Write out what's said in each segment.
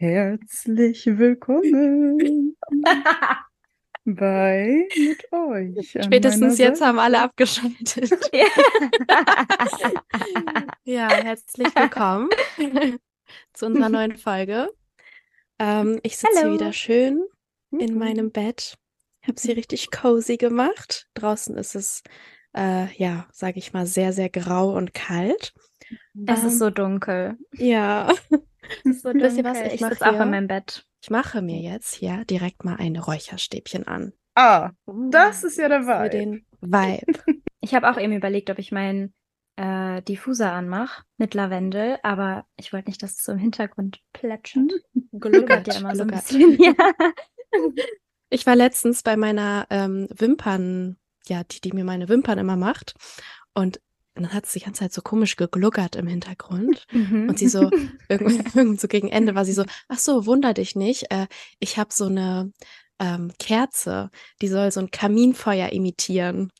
Herzlich willkommen bei mit euch. Spätestens jetzt haben alle abgeschaltet. ja, herzlich willkommen zu unserer neuen Folge. Ähm, ich sitze hier wieder schön in mhm. meinem Bett. Ich habe sie richtig cozy gemacht. Draußen ist es, äh, ja, sage ich mal, sehr, sehr grau und kalt. Es ähm, ist so dunkel. Ja. So Wisst ihr was? Ich, ich sitze auch in meinem Bett. Ich mache mir jetzt hier direkt mal ein Räucherstäbchen an. Ah, das ist ja der Vibe. Für den Vibe. ich habe auch eben überlegt, ob ich meinen äh, Diffuser anmache mit Lavendel, aber ich wollte nicht, dass es so im Hintergrund plätschert. Gluckert ja immer so ein bisschen. Ja. Ich war letztens bei meiner ähm, Wimpern, ja, die, die mir meine Wimpern immer macht. Und und dann hat es die ganze Zeit so komisch gegluckert im Hintergrund. Mhm. Und sie so, irgendwie so gegen Ende war sie so, ach so, wunder dich nicht. Äh, ich habe so eine ähm, Kerze, die soll so ein Kaminfeuer imitieren.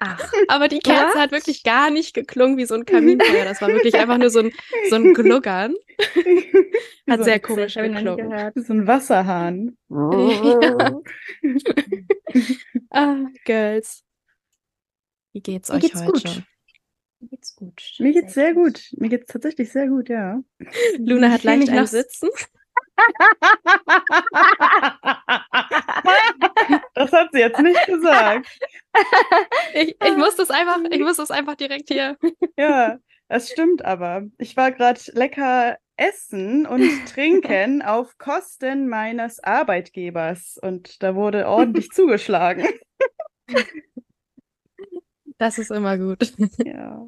Ach. Aber die Kerze Was? hat wirklich gar nicht geklungen wie so ein Kaminfeuer. Das war wirklich einfach nur so ein, so ein Gluckern. hat so sehr komisch geklungen. So ein Wasserhahn. ja. ah, Girls. Wie geht's Wie euch geht's heute? Gut. Mir geht's gut. Mir geht's sehr gut. gut. Mir geht's tatsächlich sehr gut, ja. Luna hat leicht ein Sitzen. das hat sie jetzt nicht gesagt. Ich, ich, muss das einfach, ich muss das einfach direkt hier. Ja, das stimmt aber. Ich war gerade lecker essen und trinken auf Kosten meines Arbeitgebers und da wurde ordentlich zugeschlagen. Das ist immer gut. Ja.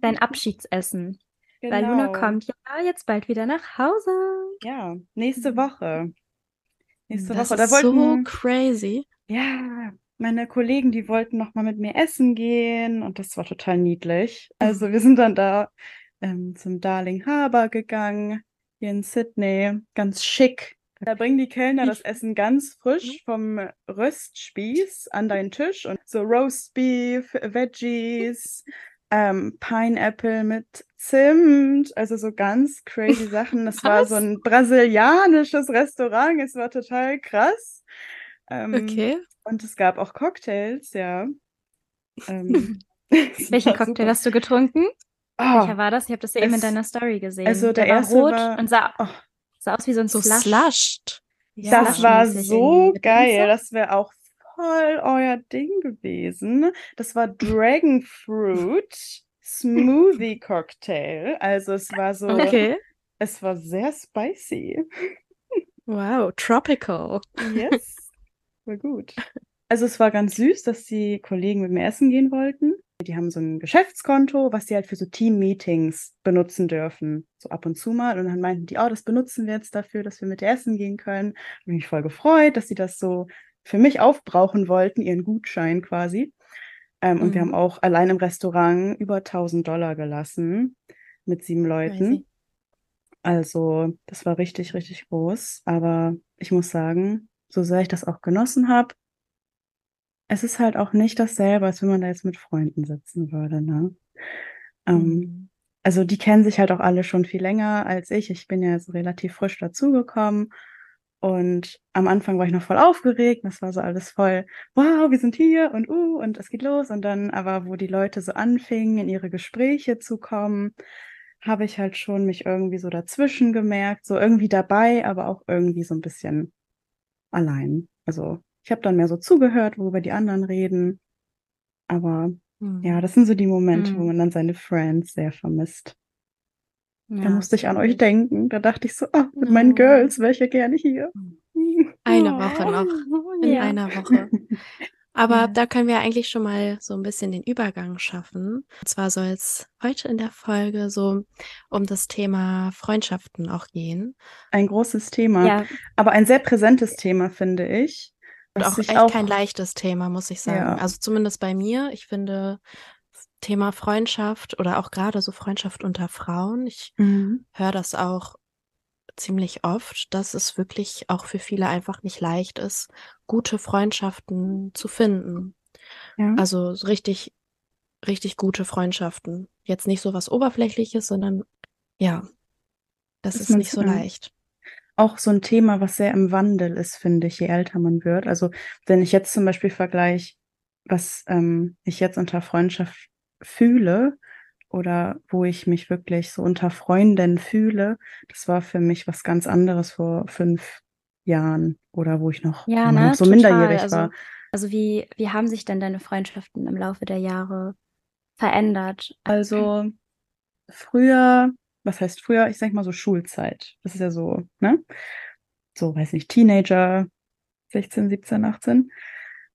Dein Abschiedsessen. Genau. Weil Luna genau. kommt ja jetzt bald wieder nach Hause. Ja, nächste mhm. Woche. Nächste das Woche. Ist da wollten, so crazy. Ja, meine Kollegen, die wollten noch mal mit mir essen gehen und das war total niedlich. Also wir sind dann da ähm, zum Darling Harbour gegangen, hier in Sydney. Ganz schick. Da bringen die Kellner das Essen ganz frisch vom Röstspieß an deinen Tisch und so Roast Beef, Veggies, ähm, Pineapple mit Zimt, also so ganz crazy Sachen. Das war so ein brasilianisches Restaurant, es war total krass. Ähm, okay. Und es gab auch Cocktails, ja. Ähm, Welchen Cocktail super. hast du getrunken? Oh, Welcher war das? Ich habe das ja eben in deiner Story gesehen. Also der, der erste war rot war, und sah oh, Sah aus wie so ein so Slush. slushed. Ja, das war so geil. Das wäre auch voll euer Ding gewesen. Das war Dragon Fruit Smoothie Cocktail. Also es war so. Okay. Es war sehr spicy. Wow, tropical. Yes. War gut. Also es war ganz süß, dass die Kollegen mit mir essen gehen wollten. Die haben so ein Geschäftskonto, was sie halt für so Team-Meetings benutzen dürfen. So ab und zu mal. Und dann meinten die, oh, das benutzen wir jetzt dafür, dass wir mit essen gehen können. Habe mich voll gefreut, dass sie das so für mich aufbrauchen wollten, ihren Gutschein quasi. Ähm, mhm. Und wir haben mhm. auch allein im Restaurant über 1000 Dollar gelassen mit sieben Leuten. Also, das war richtig, richtig groß. Aber ich muss sagen, so sehr ich das auch genossen habe, es ist halt auch nicht dasselbe, als wenn man da jetzt mit Freunden sitzen würde, ne? Ähm, mhm. also die kennen sich halt auch alle schon viel länger als ich. Ich bin ja jetzt relativ frisch dazugekommen. Und am Anfang war ich noch voll aufgeregt. Das war so alles voll, wow, wir sind hier und uh, und es geht los. Und dann aber, wo die Leute so anfingen, in ihre Gespräche zu kommen, habe ich halt schon mich irgendwie so dazwischen gemerkt, so irgendwie dabei, aber auch irgendwie so ein bisschen allein. Also ich habe dann mehr so zugehört, worüber die anderen reden. Aber mhm. ja, das sind so die Momente, mhm. wo man dann seine Friends sehr vermisst. Ja, da musste ich an euch denken. Da dachte ich so, oh, mit meinen Girls wäre ich ja gerne hier. Eine Woche noch. In ja. einer Woche. Aber ja. da können wir eigentlich schon mal so ein bisschen den Übergang schaffen. Und zwar soll es heute in der Folge so um das Thema Freundschaften auch gehen. Ein großes Thema, ja. aber ein sehr präsentes Thema, finde ich. Und auch echt auch, kein leichtes Thema, muss ich sagen. Ja. Also zumindest bei mir. Ich finde Thema Freundschaft oder auch gerade so Freundschaft unter Frauen. Ich mhm. höre das auch ziemlich oft, dass es wirklich auch für viele einfach nicht leicht ist, gute Freundschaften zu finden. Ja. Also richtig, richtig gute Freundschaften. Jetzt nicht so was Oberflächliches, sondern ja, das, das ist nicht so leicht. Auch so ein Thema, was sehr im Wandel ist, finde ich, je älter man wird. Also wenn ich jetzt zum Beispiel vergleiche, was ähm, ich jetzt unter Freundschaft fühle oder wo ich mich wirklich so unter Freunden fühle, das war für mich was ganz anderes vor fünf Jahren oder wo ich noch, ja, ne, noch so total. minderjährig also, war. Also wie, wie haben sich denn deine Freundschaften im Laufe der Jahre verändert? Also früher, was heißt früher? Ich sag mal so Schulzeit. Das ist ja so, ne? So, weiß nicht, Teenager, 16, 17, 18.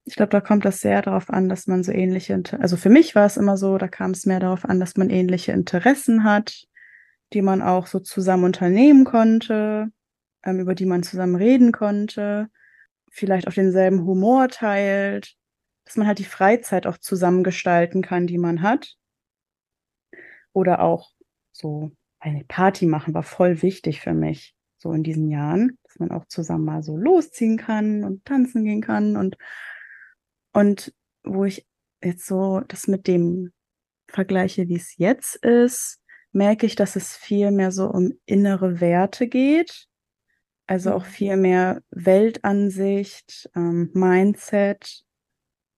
Ich glaube, da kommt das sehr darauf an, dass man so ähnliche, also für mich war es immer so, da kam es mehr darauf an, dass man ähnliche Interessen hat, die man auch so zusammen unternehmen konnte, ähm, über die man zusammen reden konnte, vielleicht auch denselben Humor teilt, dass man halt die Freizeit auch zusammen gestalten kann, die man hat. Oder auch so eine Party machen war voll wichtig für mich, so in diesen Jahren, dass man auch zusammen mal so losziehen kann und tanzen gehen kann und, und wo ich jetzt so das mit dem vergleiche, wie es jetzt ist, merke ich, dass es viel mehr so um innere Werte geht. Also auch mhm. viel mehr Weltansicht, ähm, Mindset.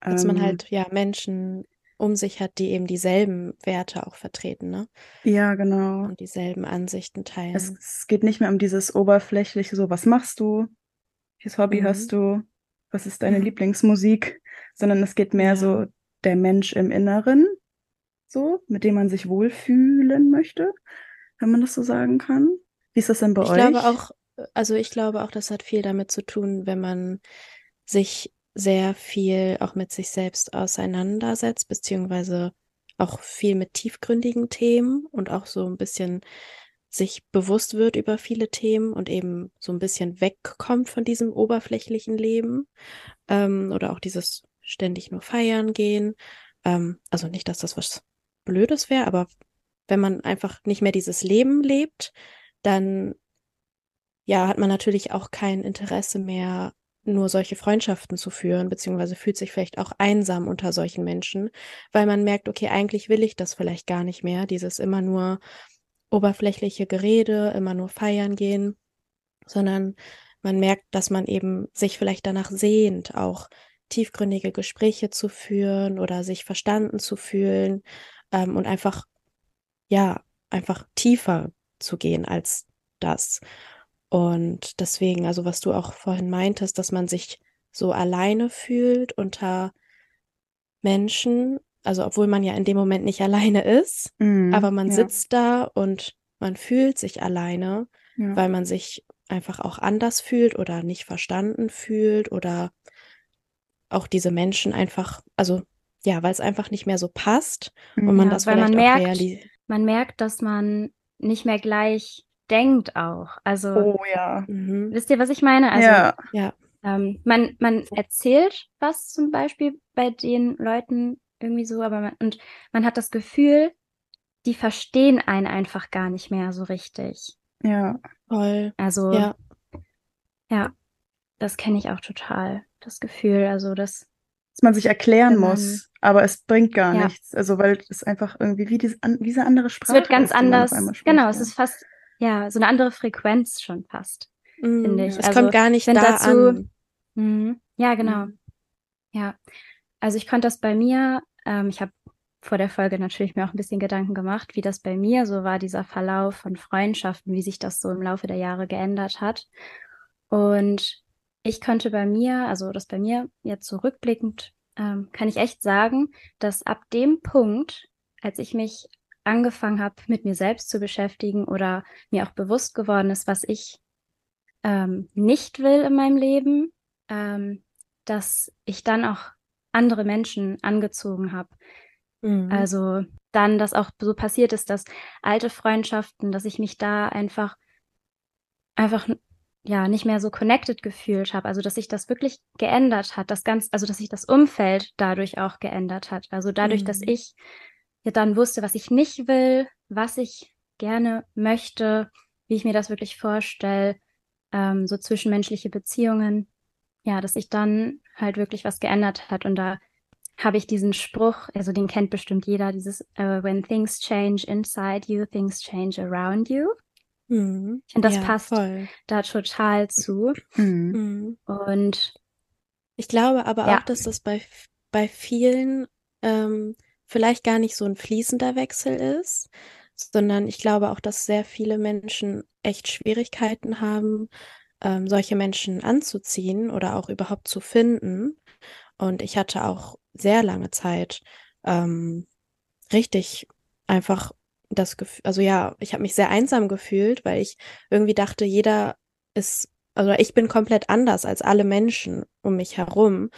Dass ähm, man halt ja Menschen um sich hat, die eben dieselben Werte auch vertreten, ne? Ja, genau. Und dieselben Ansichten teilen. Es, es geht nicht mehr um dieses oberflächliche, so, was machst du? Welches Hobby mhm. hast du? Was ist deine mhm. Lieblingsmusik? Sondern es geht mehr ja. so der Mensch im Inneren, so, mit dem man sich wohlfühlen möchte, wenn man das so sagen kann. Wie ist das denn bei ich euch? Ich glaube auch, also ich glaube auch, das hat viel damit zu tun, wenn man sich sehr viel auch mit sich selbst auseinandersetzt, beziehungsweise auch viel mit tiefgründigen Themen und auch so ein bisschen sich bewusst wird über viele Themen und eben so ein bisschen wegkommt von diesem oberflächlichen Leben ähm, oder auch dieses ständig nur feiern gehen. Ähm, also nicht, dass das was Blödes wäre, aber wenn man einfach nicht mehr dieses Leben lebt, dann ja, hat man natürlich auch kein Interesse mehr nur solche Freundschaften zu führen, beziehungsweise fühlt sich vielleicht auch einsam unter solchen Menschen, weil man merkt, okay, eigentlich will ich das vielleicht gar nicht mehr, dieses immer nur oberflächliche Gerede, immer nur feiern gehen, sondern man merkt, dass man eben sich vielleicht danach sehnt, auch tiefgründige Gespräche zu führen oder sich verstanden zu fühlen ähm, und einfach, ja, einfach tiefer zu gehen als das. Und deswegen, also was du auch vorhin meintest, dass man sich so alleine fühlt unter Menschen, also obwohl man ja in dem Moment nicht alleine ist, mm, aber man ja. sitzt da und man fühlt sich alleine, ja. weil man sich einfach auch anders fühlt oder nicht verstanden fühlt oder auch diese Menschen einfach, also ja, weil es einfach nicht mehr so passt und man ja, das weil man merkt, man merkt, dass man nicht mehr gleich denkt auch. Also, oh ja. Mhm. Wisst ihr, was ich meine? Also, ja. ja. Ähm, man, man erzählt was zum Beispiel bei den Leuten irgendwie so, aber man, und man hat das Gefühl, die verstehen einen einfach gar nicht mehr so richtig. Ja. Voll. Also, ja, ja das kenne ich auch total, das Gefühl. Also, das dass man sich erklären man, muss, aber es bringt gar ja. nichts. Also weil es einfach irgendwie wie diese, an, diese andere Sprache ist. Es wird ganz ist, anders. Spricht, genau, ja. es ist fast ja, so eine andere Frequenz schon passt, mm, finde ich. Es also, kommt gar nicht da dazu, an. Mh, ja, genau. Mm. Ja, also ich konnte das bei mir, ähm, ich habe vor der Folge natürlich mir auch ein bisschen Gedanken gemacht, wie das bei mir so war, dieser Verlauf von Freundschaften, wie sich das so im Laufe der Jahre geändert hat. Und ich konnte bei mir, also das bei mir jetzt zurückblickend, ähm, kann ich echt sagen, dass ab dem Punkt, als ich mich angefangen habe, mit mir selbst zu beschäftigen oder mir auch bewusst geworden ist, was ich ähm, nicht will in meinem Leben, ähm, dass ich dann auch andere Menschen angezogen habe. Mhm. Also dann, dass auch so passiert ist, dass alte Freundschaften, dass ich mich da einfach einfach ja nicht mehr so connected gefühlt habe, also dass sich das wirklich geändert hat, das ganz, also dass sich das Umfeld dadurch auch geändert hat, also dadurch, mhm. dass ich ja dann wusste, was ich nicht will, was ich gerne möchte, wie ich mir das wirklich vorstelle, ähm, so zwischenmenschliche Beziehungen, ja, dass sich dann halt wirklich was geändert hat. Und da habe ich diesen Spruch, also den kennt bestimmt jeder, dieses uh, When things change inside you, things change around you. Mhm. Finde, das ja, passt voll. da total zu. Mhm. mhm. Und ich glaube aber ja. auch, dass das bei, bei vielen ähm, vielleicht gar nicht so ein fließender Wechsel ist, sondern ich glaube auch, dass sehr viele Menschen echt Schwierigkeiten haben, ähm, solche Menschen anzuziehen oder auch überhaupt zu finden. Und ich hatte auch sehr lange Zeit ähm, richtig einfach das Gefühl, also ja, ich habe mich sehr einsam gefühlt, weil ich irgendwie dachte, jeder ist, also ich bin komplett anders als alle Menschen um mich herum.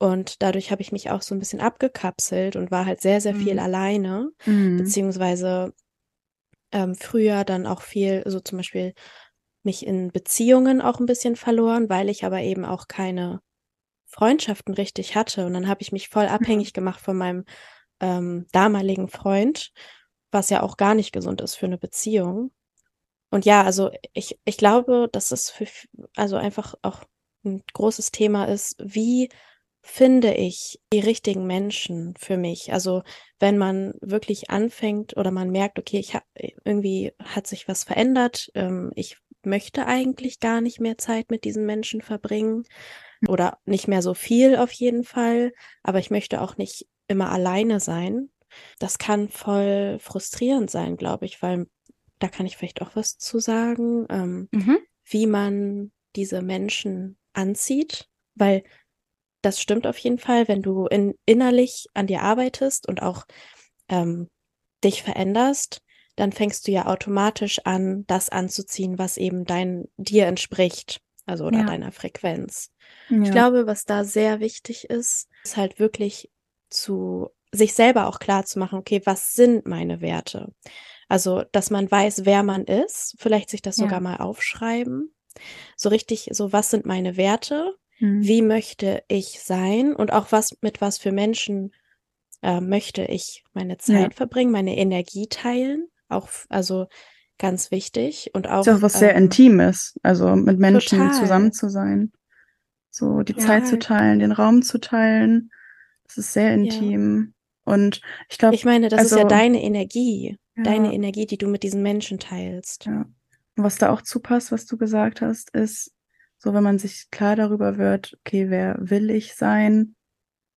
Und dadurch habe ich mich auch so ein bisschen abgekapselt und war halt sehr, sehr viel mhm. alleine, mhm. beziehungsweise ähm, früher dann auch viel, so zum Beispiel mich in Beziehungen auch ein bisschen verloren, weil ich aber eben auch keine Freundschaften richtig hatte. Und dann habe ich mich voll mhm. abhängig gemacht von meinem ähm, damaligen Freund, was ja auch gar nicht gesund ist für eine Beziehung. Und ja, also ich, ich glaube, dass es für, also einfach auch ein großes Thema ist, wie finde ich die richtigen Menschen für mich? Also wenn man wirklich anfängt oder man merkt, okay, ich habe irgendwie hat sich was verändert, ähm, ich möchte eigentlich gar nicht mehr Zeit mit diesen Menschen verbringen oder nicht mehr so viel auf jeden Fall, aber ich möchte auch nicht immer alleine sein. Das kann voll frustrierend sein, glaube ich, weil da kann ich vielleicht auch was zu sagen, ähm, mhm. wie man diese Menschen anzieht, weil das stimmt auf jeden Fall, wenn du in, innerlich an dir arbeitest und auch ähm, dich veränderst, dann fängst du ja automatisch an, das anzuziehen, was eben dein dir entspricht, also oder ja. deiner Frequenz. Ja. Ich glaube, was da sehr wichtig ist, ist halt wirklich zu sich selber auch klar zu machen, okay, was sind meine Werte? Also, dass man weiß, wer man ist, vielleicht sich das ja. sogar mal aufschreiben. So richtig, so was sind meine Werte? Mhm. Wie möchte ich sein und auch was mit was für Menschen äh, möchte ich meine Zeit ja. verbringen, meine Energie teilen? Auch also ganz wichtig und auch. Ist auch was ähm, sehr Intimes, also mit Menschen total. zusammen zu sein. So die ja. Zeit zu teilen, den Raum zu teilen. Das ist sehr intim. Ja. Und ich glaube. Ich meine, das also, ist ja also deine Energie. Deine Energie, die du mit diesen Menschen teilst. Ja. Und was da auch zupasst, was du gesagt hast, ist, so, wenn man sich klar darüber wird, okay, wer will ich sein?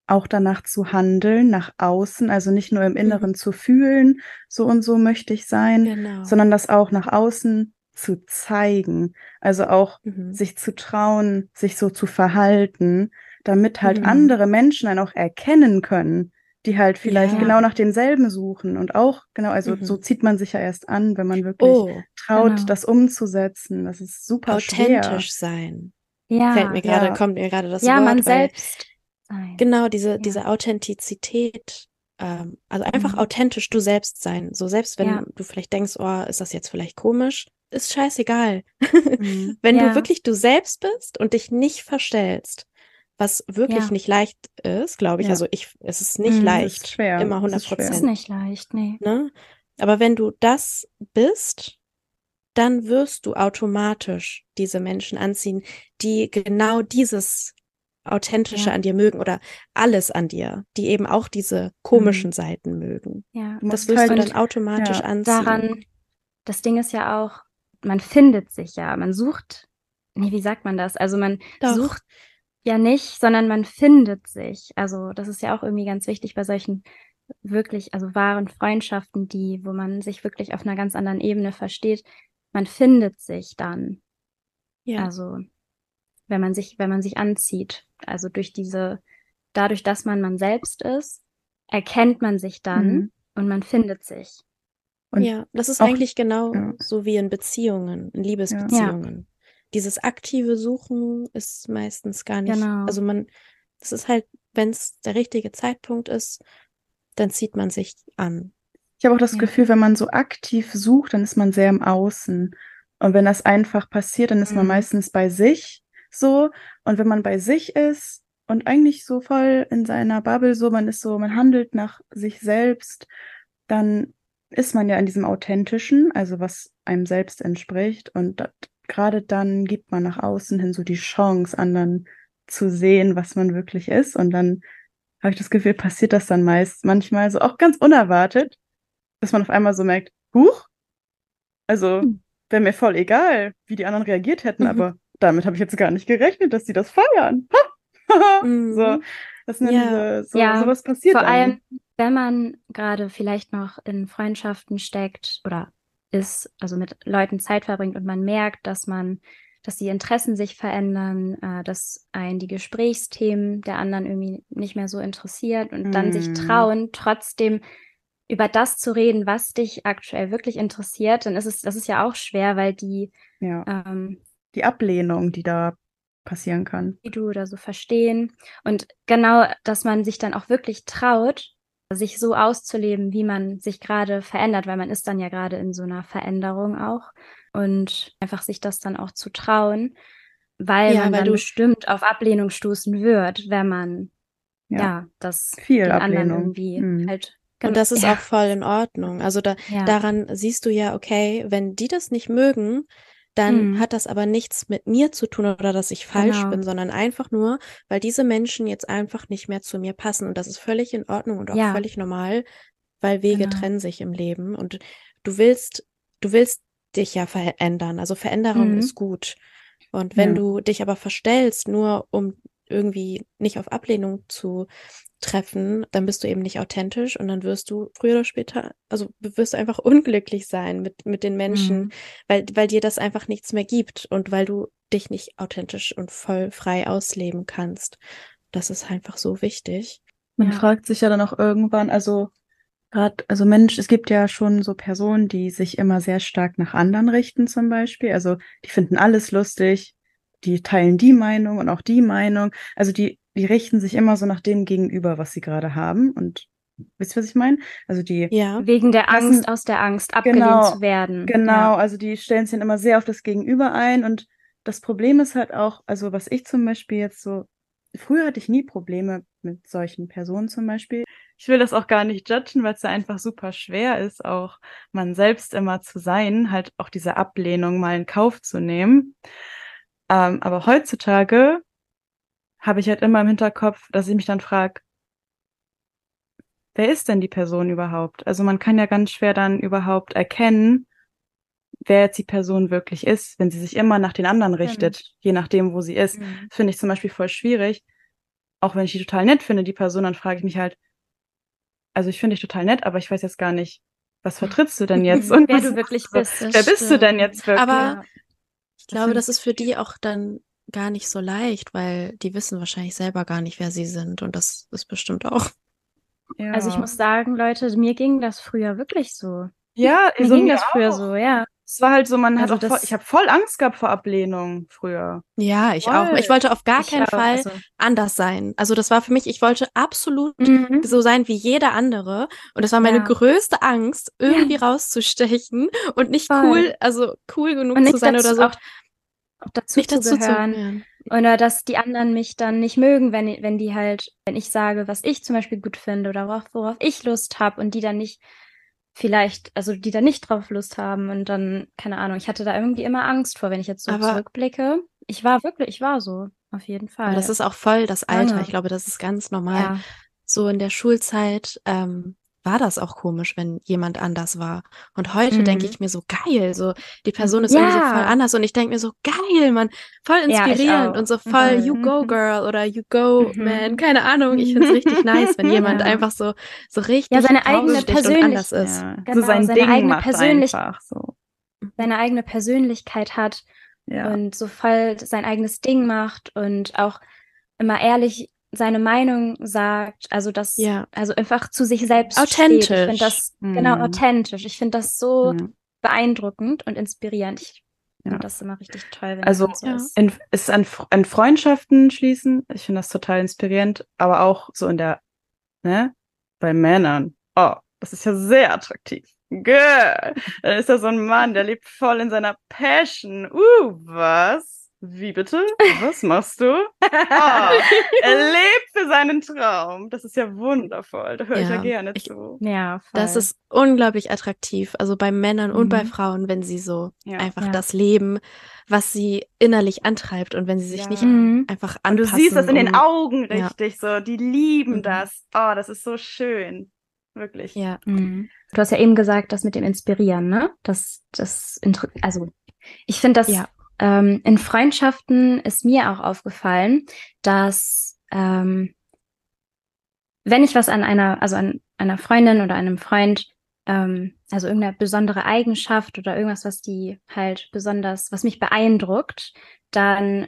Auch danach zu handeln, nach außen, also nicht nur im Inneren mhm. zu fühlen, so und so möchte ich sein, genau. sondern das auch nach außen zu zeigen. Also auch mhm. sich zu trauen, sich so zu verhalten, damit halt mhm. andere Menschen dann auch erkennen können, die halt vielleicht ja. genau nach denselben suchen und auch genau, also mhm. so zieht man sich ja erst an, wenn man wirklich oh, traut, genau. das umzusetzen. Das ist super authentisch schwer. sein. Ja, fällt mir gerade, ja. kommt mir gerade das ja, Wort. Ja, man selbst. Sein. Genau diese diese Authentizität. Ähm, also einfach mhm. authentisch du selbst sein. So selbst wenn du vielleicht denkst, oh, ist das jetzt vielleicht komisch, ist scheißegal. Mhm. wenn du wirklich du selbst bist und dich nicht verstellst was wirklich ja. nicht leicht ist, glaube ich. Ja. Also ich, es ist nicht mhm, leicht, ist schwer. immer 100 Prozent. Es ist nicht leicht, nee. Ne? Aber wenn du das bist, dann wirst du automatisch diese Menschen anziehen, die genau dieses Authentische ja. an dir mögen oder alles an dir, die eben auch diese komischen mhm. Seiten mögen. Ja. Das wirst halt, du dann automatisch ja. anziehen. Daran, das Ding ist ja auch, man findet sich ja, man sucht, nee, wie sagt man das? Also man Doch. sucht ja nicht, sondern man findet sich. Also das ist ja auch irgendwie ganz wichtig bei solchen wirklich, also wahren Freundschaften, die, wo man sich wirklich auf einer ganz anderen Ebene versteht. Man findet sich dann. Ja. Also wenn man sich, wenn man sich anzieht, also durch diese, dadurch, dass man man selbst ist, erkennt man sich dann mhm. und man findet sich. Und ja, das ist auch, eigentlich genau ja. so wie in Beziehungen, in Liebesbeziehungen dieses aktive Suchen ist meistens gar nicht. Genau. Also man, das ist halt, wenn es der richtige Zeitpunkt ist, dann zieht man sich an. Ich habe auch das ja. Gefühl, wenn man so aktiv sucht, dann ist man sehr im Außen. Und wenn das einfach passiert, dann ist mhm. man meistens bei sich so. Und wenn man bei sich ist und eigentlich so voll in seiner Bubble, so man ist so, man handelt nach sich selbst, dann ist man ja in diesem Authentischen, also was einem selbst entspricht. Und das, gerade dann gibt man nach außen hin so die Chance, anderen zu sehen, was man wirklich ist. Und dann habe ich das Gefühl, passiert das dann meist manchmal so auch ganz unerwartet, dass man auf einmal so merkt, huch, also hm. wäre mir voll egal, wie die anderen reagiert hätten, mhm. aber damit habe ich jetzt gar nicht gerechnet, dass sie das feiern. mhm. So, das sind ja, diese, so, ja, sowas passiert. Vor allem, wenn man gerade vielleicht noch in Freundschaften steckt oder ist, also mit Leuten Zeit verbringt und man merkt, dass man, dass die Interessen sich verändern, äh, dass einen die Gesprächsthemen der anderen irgendwie nicht mehr so interessiert und mm. dann sich mhm. trauen, trotzdem über das zu reden, was dich aktuell wirklich interessiert, dann ist es, das ist ja auch schwer, weil die, ja. ähm, die Ablehnung, die da passieren kann. Die du oder so verstehen. Und genau, dass man sich dann auch wirklich traut, sich so auszuleben, wie man sich gerade verändert, weil man ist dann ja gerade in so einer Veränderung auch. Und einfach sich das dann auch zu trauen, weil ja, man weil dann bestimmt auf Ablehnung stoßen wird, wenn man ja, ja das viel Ablehnung irgendwie hm. halt und das ist ja. auch voll in Ordnung. Also da, ja. daran siehst du ja, okay, wenn die das nicht mögen, dann mhm. hat das aber nichts mit mir zu tun oder dass ich falsch genau. bin, sondern einfach nur, weil diese Menschen jetzt einfach nicht mehr zu mir passen. Und das ist völlig in Ordnung und auch ja. völlig normal, weil Wege genau. trennen sich im Leben. Und du willst, du willst dich ja verändern. Also Veränderung mhm. ist gut. Und wenn ja. du dich aber verstellst, nur um irgendwie nicht auf Ablehnung zu treffen, dann bist du eben nicht authentisch und dann wirst du früher oder später, also wirst du einfach unglücklich sein mit, mit den Menschen, mhm. weil, weil dir das einfach nichts mehr gibt und weil du dich nicht authentisch und voll frei ausleben kannst. Das ist einfach so wichtig. Man ja. fragt sich ja dann auch irgendwann, also gerade, also Mensch, es gibt ja schon so Personen, die sich immer sehr stark nach anderen richten zum Beispiel. Also die finden alles lustig, die teilen die Meinung und auch die Meinung. Also die die richten sich immer so nach dem gegenüber, was sie gerade haben. Und wisst ihr, was ich meine? Also die ja. wegen der Angst, aus der Angst abgelehnt genau, zu werden. Genau, ja. also die stellen sich dann immer sehr auf das Gegenüber ein. Und das Problem ist halt auch, also was ich zum Beispiel jetzt so, früher hatte ich nie Probleme mit solchen Personen zum Beispiel. Ich will das auch gar nicht judgen, weil es ja einfach super schwer ist, auch man selbst immer zu sein, halt auch diese Ablehnung mal in Kauf zu nehmen. Ähm, aber heutzutage habe ich halt immer im Hinterkopf, dass ich mich dann frage, wer ist denn die Person überhaupt? Also man kann ja ganz schwer dann überhaupt erkennen, wer jetzt die Person wirklich ist, wenn sie sich immer nach den anderen richtet, mhm. je nachdem, wo sie ist. Mhm. Finde ich zum Beispiel voll schwierig. Auch wenn ich die total nett finde, die Person, dann frage ich mich halt, also ich finde dich total nett, aber ich weiß jetzt gar nicht, was vertrittst du denn jetzt? Und wer du wirklich bist. Wer bist stimmt. du denn jetzt wirklich? Aber ich glaube, das ist für die auch dann gar nicht so leicht, weil die wissen wahrscheinlich selber gar nicht, wer sie sind. Und das ist bestimmt auch. Ja. Also ich muss sagen, Leute, mir ging das früher wirklich so. Ja, mir so ging mir das früher so, ja. Es war halt so, man also hat voll, ich habe voll Angst gehabt vor Ablehnung früher. Ja, ich voll. auch. Ich wollte auf gar ich keinen auch, Fall also. anders sein. Also das war für mich, ich wollte absolut mhm. so sein wie jeder andere. Und das war meine ja. größte Angst, irgendwie ja. rauszustechen und nicht voll. cool, also cool genug zu sein oder so. Auch, dazu nicht zu dazu gehören. Zu, Oder dass die anderen mich dann nicht mögen, wenn, wenn die halt, wenn ich sage, was ich zum Beispiel gut finde oder worauf, worauf ich Lust habe und die dann nicht vielleicht, also die da nicht drauf Lust haben und dann, keine Ahnung, ich hatte da irgendwie immer Angst vor, wenn ich jetzt so Aber zurückblicke. Ich war wirklich, ich war so, auf jeden Fall. das ist auch voll das Alter. Ich glaube, das ist ganz normal. Ja. So in der Schulzeit, ähm, war das auch komisch, wenn jemand anders war. Und heute mhm. denke ich mir so geil, so die Person ist ja. irgendwie so voll anders und ich denke mir so geil, man, voll inspirierend ja, und so voll mhm. you go girl oder you go mhm. man, keine Ahnung. Ich finde es richtig nice, wenn jemand ja. einfach so so richtig ja, seine eigene Persönlichkeit ist. Ja. Genau, so sein seine Ding eigene macht einfach so. Seine eigene Persönlichkeit hat und so voll sein eigenes Ding macht und auch immer ehrlich seine Meinung sagt, also das, ja. also einfach zu sich selbst authentisch. Steht. Ich finde das mhm. genau authentisch. Ich finde das so mhm. beeindruckend und inspirierend. Ich ja. finde das immer richtig toll. Wenn also so ist. In, ist an, an Freundschaften schließen. Ich finde das total inspirierend, aber auch so in der, ne, bei Männern. Oh, das ist ja sehr attraktiv. Girl, da ist da so ein Mann, der lebt voll in seiner Passion. Uh, was? Wie bitte? Was machst du? Ah, er lebt für seinen Traum. Das ist ja wundervoll. Da höre ja, ich ja gerne ich, zu. Ja, voll. das ist unglaublich attraktiv. Also bei Männern mhm. und bei mhm. Frauen, wenn sie so ja. einfach ja. das leben, was sie innerlich antreibt und wenn sie sich nicht mhm. einfach anpassen. Und du siehst das in den Augen richtig so. Die lieben mhm. das. Oh, das ist so schön. Wirklich. Ja. Mhm. Du hast ja eben gesagt, das mit dem Inspirieren, ne? Das, das, also Ich finde das ja. Ähm, in Freundschaften ist mir auch aufgefallen, dass ähm, wenn ich was an einer, also an einer Freundin oder einem Freund, ähm, also irgendeine besondere Eigenschaft oder irgendwas, was die halt besonders, was mich beeindruckt, dann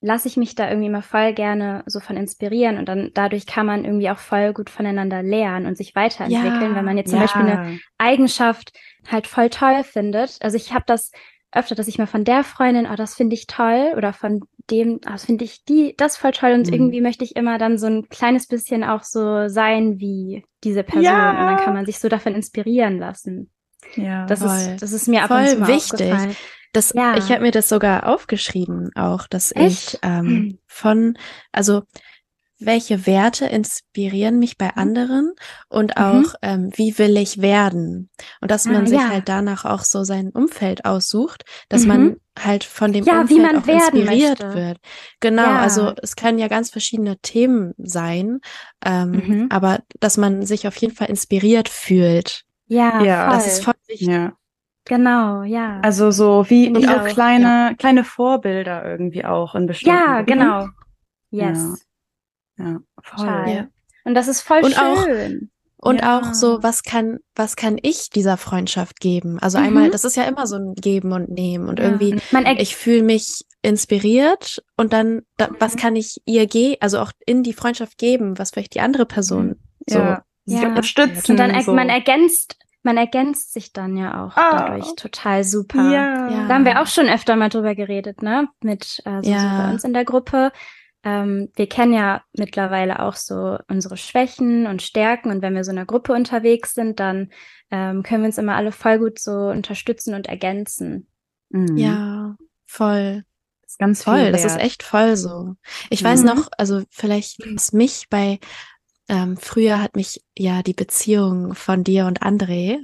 lasse ich mich da irgendwie immer voll gerne so von inspirieren und dann dadurch kann man irgendwie auch voll gut voneinander lernen und sich weiterentwickeln, ja, wenn man jetzt zum ja. Beispiel eine Eigenschaft halt voll toll findet. Also ich habe das öfter, dass ich mal von der Freundin, oh, das finde ich toll, oder von dem, oh, das finde ich die, das voll toll. Und mhm. irgendwie möchte ich immer dann so ein kleines bisschen auch so sein wie diese Person. Ja. Und dann kann man sich so davon inspirieren lassen. Ja, das voll. ist, das ist mir ab voll und zu mal wichtig. Das, ja. Ich habe mir das sogar aufgeschrieben, auch, dass Echt? ich ähm, hm. von, also welche Werte inspirieren mich bei mhm. anderen und auch, mhm. ähm, wie will ich werden? Und dass man ah, sich ja. halt danach auch so sein Umfeld aussucht, dass mhm. man halt von dem ja, Umfeld auch inspiriert möchte. wird. Genau, ja. also es können ja ganz verschiedene Themen sein, ähm, mhm. aber dass man sich auf jeden Fall inspiriert fühlt. Ja, ja. das ist voll wichtig. Ja. Genau, ja. Also so wie und auch kleine, kleine Vorbilder irgendwie auch in bestimmten. Ja, genau. Yes. Ja, voll. Ja. Und das ist voll und schön. Auch, und ja. auch so, was kann, was kann ich dieser Freundschaft geben? Also mhm. einmal, das ist ja immer so ein Geben und Nehmen und ja. irgendwie, ich fühle mich inspiriert und dann, da, was mhm. kann ich ihr geben, also auch in die Freundschaft geben, was vielleicht die andere Person so ja. unterstützt. Und dann so. man ergänzt, man ergänzt sich dann ja auch oh. dadurch total super. Ja. Da haben wir auch schon öfter mal drüber geredet, ne? Mit also ja. so bei uns in der Gruppe ähm, wir kennen ja mittlerweile auch so unsere Schwächen und Stärken und wenn wir so in einer Gruppe unterwegs sind, dann ähm, können wir uns immer alle voll gut so unterstützen und ergänzen. Mhm. Ja, voll. Das ist ganz voll. Das ist echt voll so. Ich mhm. weiß noch, also vielleicht was mich bei ähm, früher hat mich ja die Beziehung von dir und André,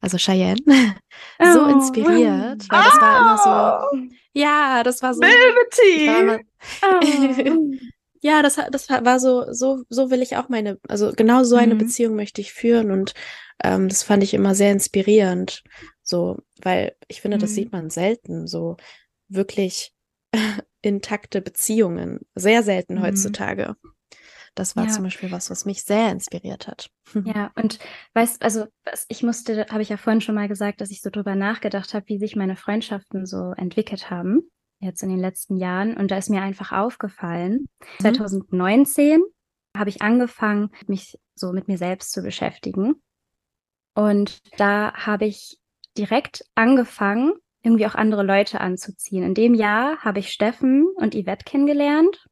also Cheyenne, oh. so inspiriert, weil das war immer so, oh. Ja, das war so. Velvety! Oh. ja, das, das war so, so, so will ich auch meine, also genau so eine mhm. Beziehung möchte ich führen und ähm, das fand ich immer sehr inspirierend. So, weil ich finde, das mhm. sieht man selten, so wirklich intakte Beziehungen. Sehr selten mhm. Das war ja. zum Beispiel was, was mich sehr inspiriert hat. Ja, und weißt, also ich musste, habe ich ja vorhin schon mal gesagt, dass ich so drüber nachgedacht habe, wie sich meine Freundschaften so entwickelt haben jetzt in den letzten Jahren. Und da ist mir einfach aufgefallen, mhm. 2019 habe ich angefangen, mich so mit mir selbst zu beschäftigen. Und da habe ich direkt angefangen, irgendwie auch andere Leute anzuziehen. In dem Jahr habe ich Steffen und Yvette kennengelernt.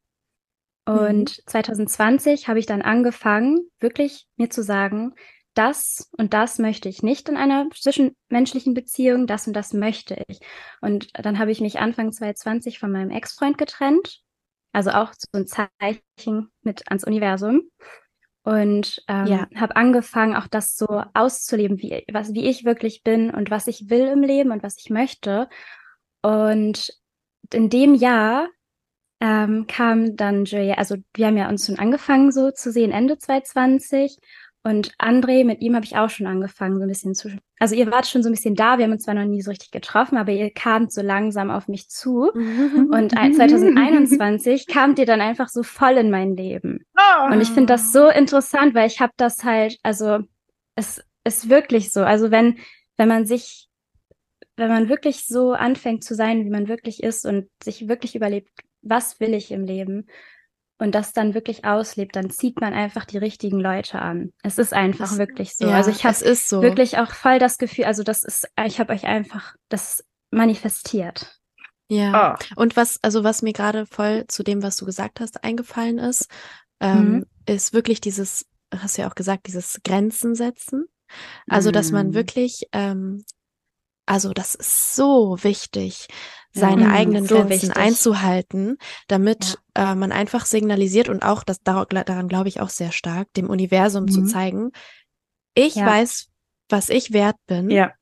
Und mhm. 2020 habe ich dann angefangen, wirklich mir zu sagen, das und das möchte ich nicht in einer zwischenmenschlichen Beziehung, das und das möchte ich. Und dann habe ich mich Anfang 2020 von meinem Ex-Freund getrennt. Also auch so ein Zeichen mit ans Universum. Und ähm, ja. habe angefangen, auch das so auszuleben, wie, was, wie ich wirklich bin und was ich will im Leben und was ich möchte. Und in dem Jahr ähm, kam dann Julia, also wir haben ja uns schon angefangen so zu sehen, Ende 2020. Und André, mit ihm habe ich auch schon angefangen, so ein bisschen zu. Also ihr wart schon so ein bisschen da, wir haben uns zwar noch nie so richtig getroffen, aber ihr kamt so langsam auf mich zu. Und 2021 kamt ihr dann einfach so voll in mein Leben. Oh. Und ich finde das so interessant, weil ich habe das halt, also es ist wirklich so. Also wenn, wenn man sich, wenn man wirklich so anfängt zu sein, wie man wirklich ist und sich wirklich überlebt, was will ich im Leben? und das dann wirklich auslebt, dann zieht man einfach die richtigen Leute an. Es ist einfach das, wirklich so. Ja, also ich habe so. wirklich auch voll das Gefühl, also das ist, ich habe euch einfach das manifestiert. Ja. Oh. Und was, also was mir gerade voll zu dem, was du gesagt hast, eingefallen ist, ähm, mhm. ist wirklich dieses, hast du ja auch gesagt, dieses Grenzen setzen. Also, dass man mhm. wirklich, ähm, also das ist so wichtig, seine mhm, eigenen so Grenzen wichtig. einzuhalten, damit ja. äh, man einfach signalisiert und auch, das daran glaube ich auch sehr stark, dem Universum mhm. zu zeigen, ich ja. weiß, was ich wert bin. Ja.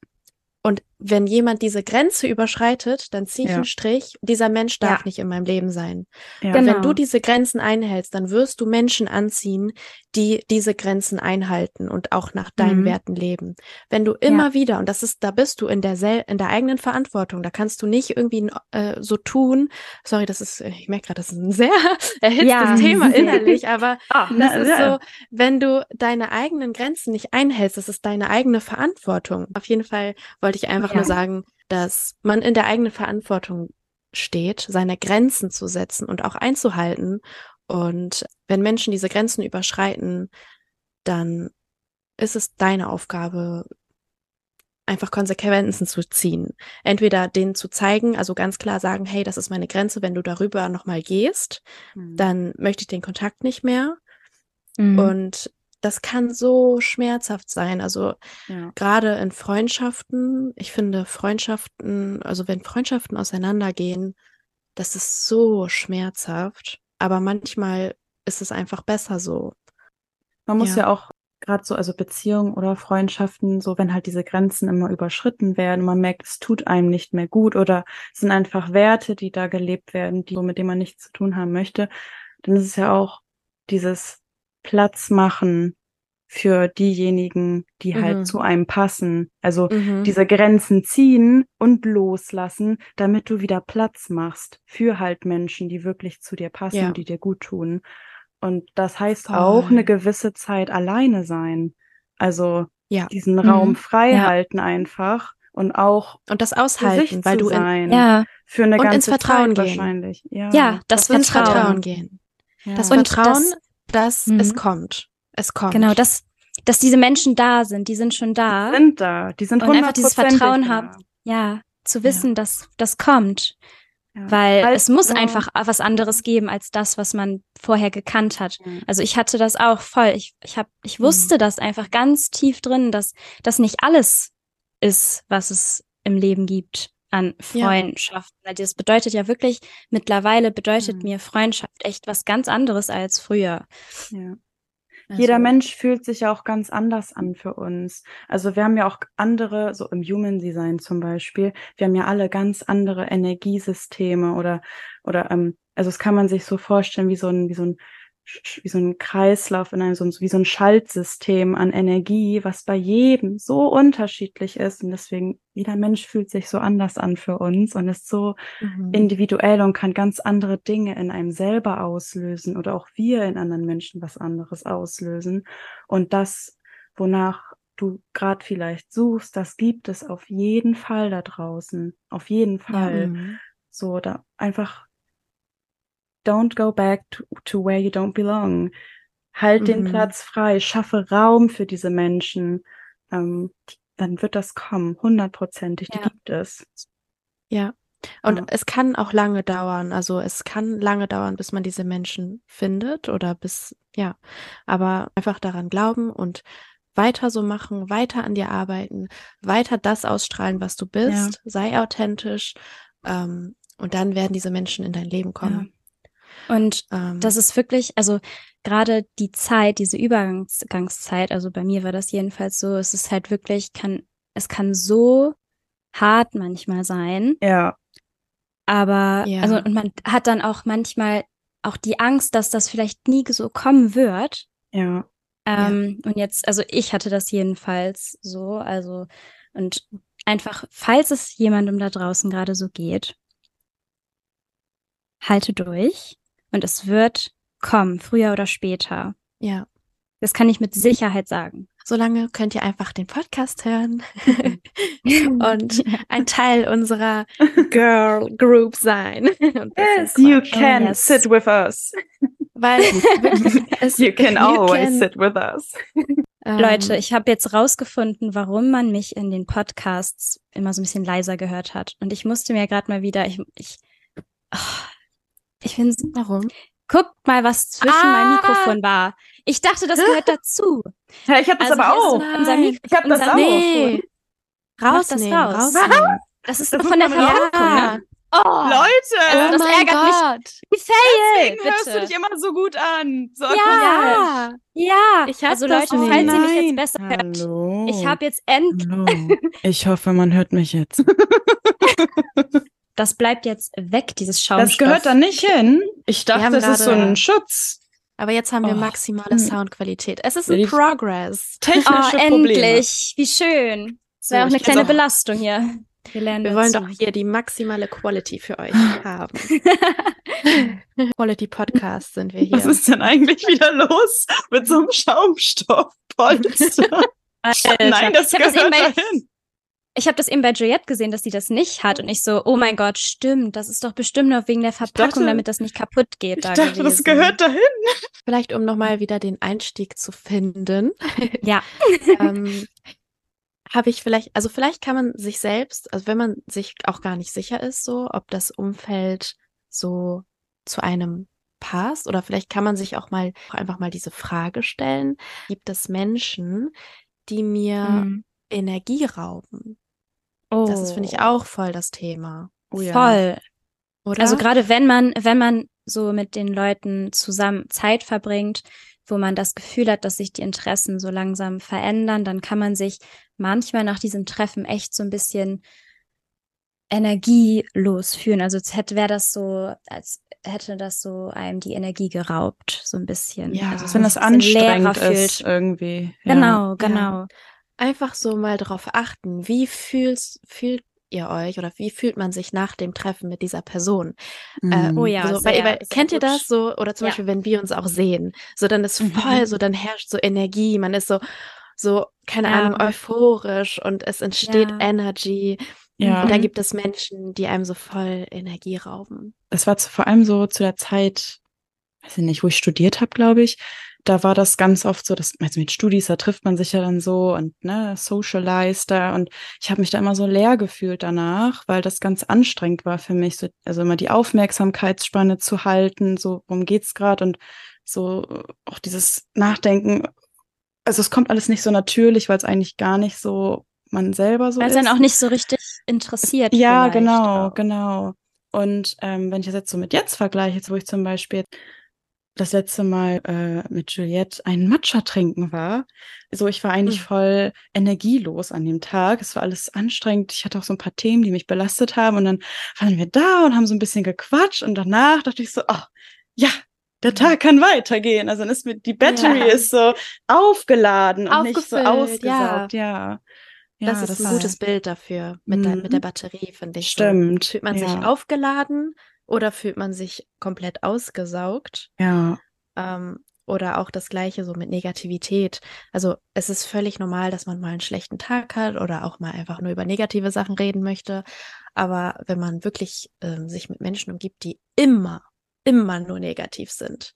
Wenn jemand diese Grenze überschreitet, dann ziehe ich Ja. einen Strich. Dieser Mensch darf Ja. nicht in meinem Leben sein. Ja. Genau. Wenn du diese Grenzen einhältst, dann wirst du Menschen anziehen, die diese Grenzen einhalten und auch nach deinen Mhm. Werten leben. Wenn du immer wieder, und das ist, da bist du in der, sel in der eigenen Verantwortung, da kannst du nicht irgendwie äh, so tun, sorry, das ist, ich merke gerade, das ist ein sehr erhitztes Ja. Thema innerlich, aber Ah, das na, ist so, wenn du deine eigenen Grenzen nicht einhältst, das ist deine eigene Verantwortung. Auf jeden Fall wollte ich einfach Ja. nur sagen, dass man in der eigenen Verantwortung steht, seine Grenzen zu setzen und auch einzuhalten. Und wenn Menschen diese Grenzen überschreiten, dann ist es deine Aufgabe, einfach Konsequenzen zu ziehen. Entweder denen zu zeigen, also ganz klar sagen, hey, das ist meine Grenze, wenn du darüber nochmal gehst, Mhm. dann möchte ich den Kontakt nicht mehr. Mhm. Und das kann so schmerzhaft sein. Also ja. gerade in Freundschaften, ich finde Freundschaften, also wenn Freundschaften auseinandergehen, das ist so schmerzhaft. Aber manchmal ist es einfach besser so. Man muss Ja. ja, auch gerade so, also Beziehungen oder Freundschaften, so wenn halt diese Grenzen immer überschritten werden, man merkt, es tut einem nicht mehr gut oder es sind einfach Werte, die da gelebt werden, die so mit denen man nichts zu tun haben möchte, dann ist es ja auch dieses Platz machen für diejenigen, die Mhm. halt zu einem passen. Also Mhm. diese Grenzen ziehen und loslassen, damit du wieder Platz machst für halt Menschen, die wirklich zu dir passen Ja. und die dir gut tun. Und das heißt auch Voll. eine gewisse Zeit alleine sein. Also Ja. diesen Mhm. Raum frei Ja. halten einfach und auch Und das für sich aushalten, weil zu du in, sein. ja, Für eine Und ganze ins Vertrauen Zeit gehen. wahrscheinlich. Ja, Ja, das ins Vertrauen. Vertrauen gehen. Ja. Das Und Vertrauen, das- dass es Mhm. kommt. Es kommt. genau, dass, dass diese Menschen da sind, die sind schon da. sind da. Die sind Und einfach dieses Vertrauen haben. Ja, zu wissen, dass das kommt. Ja. Weil Halt es muss einfach was anderes geben als das, was man vorher gekannt hat. Ja. Also ich hatte das auch voll. Ich, ich, hab, ich Mhm. wusste das einfach ganz tief drin, dass das nicht alles ist, was es im Leben gibt an Ja. Freundschaften. Weil Das bedeutet ja wirklich, mittlerweile bedeutet Mhm. mir Freundschaft echt was ganz anderes als früher. Ja. Also, Jeder Mensch fühlt sich ja auch ganz anders an für uns. Also wir haben ja auch andere, so im Human Design zum Beispiel, wir haben ja alle ganz andere Energiesysteme oder, oder, ähm, also das kann man sich so vorstellen wie so ein, wie so ein, wie so ein Kreislauf in einem, so wie so ein Schaltsystem an Energie, was bei jedem so unterschiedlich ist. Und deswegen, jeder Mensch fühlt sich so anders an für uns und ist so Mhm. individuell und kann ganz andere Dinge in einem selber auslösen oder auch wir in anderen Menschen was anderes auslösen. Und das, wonach du gerade vielleicht suchst, das gibt es auf jeden Fall da draußen. Auf jeden Fall. Mhm. So, da einfach don't go back to, to where you don't belong. Halt den Mhm. Platz frei, schaffe Raum für diese Menschen. Ähm, die, dann wird das kommen, hundertprozentig, die Ja. gibt es. Ja. Und Ja. es kann auch lange dauern. Also es kann lange dauern, bis man diese Menschen findet oder bis, ja. Aber einfach daran glauben und weiter so machen, weiter an dir arbeiten, weiter das ausstrahlen, was du bist, sei authentisch. Ähm, und dann werden diese Menschen in dein Leben kommen. Und Ähm, Das ist wirklich, also gerade die Zeit, diese Übergangszeit, also bei mir war das jedenfalls so, es ist halt wirklich, kann, es kann so hart manchmal sein, Ja, aber, Ja. also, und man hat dann auch manchmal auch die Angst, dass das vielleicht nie so kommen wird. ja. Ähm, Und jetzt, also ich hatte das jedenfalls so, also, und einfach, falls es jemandem da draußen gerade so geht, halte durch und es wird kommen, früher oder später. ja. Das kann ich mit Sicherheit sagen. Solange könnt ihr einfach den Podcast hören und ein Teil unserer Girl Group sein. Yes, you quatschen. can yes. sit with us. Weil es, You can always can, sit with us. ähm, Leute, ich habe jetzt rausgefunden, warum man mich in den Podcasts immer so ein bisschen leiser gehört hat. Und ich musste mir gerade mal wieder, ich, ich, oh, ich bin, Warum? guckt mal, was zwischen Ah! meinem Mikrofon war. Ich dachte, das gehört dazu. Ja, ich habe das Also aber auch. so unser Mik Ich habe das unser- auch. Nee. Mach das raus. rausnehmen. Das ist Das doch von der Verpackung, Ja. ne? Oh, Leute! Also das oh mein ärgert mich. Gott. wie fail, Deswegen hörst du bitte. dich immer so gut an. So Ja. Ja, Ich hab also das Leute, falls ihr mich jetzt besser hört, Hallo. ich habe jetzt end, Hallo. Ich hoffe, man hört mich jetzt. das bleibt jetzt weg, dieses Schaumstoff. Das gehört da nicht hin. Ich dachte, das ist so ein Schutz. Aber jetzt haben wir Oh. maximale Hm. Soundqualität. Es ist ein Progress. Technische Oh, Probleme. endlich, wie schön. Das So, wäre auch ich eine kleine auch- Belastung hier. Wir lernen Wir wollen doch hier die maximale Quality für euch haben. Quality Podcast sind wir hier. Was ist denn eigentlich wieder los mit so einem Schaumstoffpolster? Nein, das ich habe das, eben gehört bei- dahin. Ich hab das eben bei Juliette gesehen, dass sie das nicht hat. Und ich so, oh mein Gott, stimmt. Das ist doch bestimmt nur wegen der Verpackung, dachte- damit das nicht kaputt geht. Ich da dachte, gewesen. das gehört dahin. Vielleicht, um nochmal wieder den Einstieg zu finden, Ja. ähm, habe ich vielleicht, also vielleicht kann man sich selbst, also wenn man sich auch gar nicht sicher ist, so, ob das Umfeld so zu einem passt, oder vielleicht kann man sich auch mal auch einfach mal diese Frage stellen: Gibt es Menschen, die mir Mhm. Energie rauben? Oh. Das ist, finde ich, auch voll das Thema. Oh ja. Voll. Oder? Also gerade wenn man, wenn man so mit den Leuten zusammen Zeit verbringt, wo man das Gefühl hat, dass sich die Interessen so langsam verändern, dann kann man sich manchmal nach diesem Treffen echt so ein bisschen energielos fühlen. Also als hätte wäre das so, als hätte das so einem die Energie geraubt, so ein bisschen. Ja, also, Wenn das anstrengend ist irgendwie. Ja. Genau, genau. Einfach so mal darauf achten, wie fühlst, fühlt ihr euch oder wie fühlt man sich nach dem Treffen mit dieser Person? Äh, Mhm. Oh ja, so, sehr, weil, weil, sehr kennt ihr das so? Oder zum Ja. Beispiel, wenn wir uns auch sehen, so dann ist Mhm. voll so, dann herrscht so Energie, man ist so, so, keine Ja. Ahnung, euphorisch und es entsteht Ja. Energy. Ja. Und dann Mhm. gibt es Menschen, die einem so voll Energie rauben. das war zu, vor allem so zu der Zeit, weiß ich nicht, wo ich studiert habe, glaube ich. Da war das ganz oft so, dass also mit Studis, da trifft man sich ja dann so und ne, socialized da und ich habe mich da immer so leer gefühlt danach, weil das ganz anstrengend war für mich, so, also immer die Aufmerksamkeitsspanne zu halten, so worum geht's gerade und so äh, auch dieses Nachdenken. Also es kommt alles nicht so natürlich, weil es eigentlich gar nicht so man selber so Weil es ist. dann auch nicht so richtig interessiert. Ja, genau, auch. genau. Und ähm, wenn ich das jetzt so mit jetzt vergleiche, jetzt wo ich zum Beispiel das letzte Mal äh, mit Juliette einen Matcha trinken war, so ich war eigentlich Hm. voll energielos an dem Tag. Es war alles anstrengend. Ich hatte auch so ein paar Themen, die mich belastet haben. Und dann waren wir da und haben so ein bisschen gequatscht. Und danach dachte ich so, oh, ja, der Tag kann weitergehen. Also dann ist mit die Battery Ja. ist so aufgeladen und nicht so Aufgefüllt, ja. ausgesaugt. Ja. ja. das ist ein war- gutes Bild dafür mit, der, mit der Mhm. Batterie, finde ich. Stimmt, So, fühlt man sich aufgeladen oder fühlt man sich komplett ausgesaugt? Ja. Ähm, oder auch das Gleiche so mit Negativität. Also es ist völlig normal, dass man mal einen schlechten Tag hat oder auch mal einfach nur über negative Sachen reden möchte. Aber wenn man wirklich ähm, sich mit Menschen umgibt, die immer, immer nur negativ sind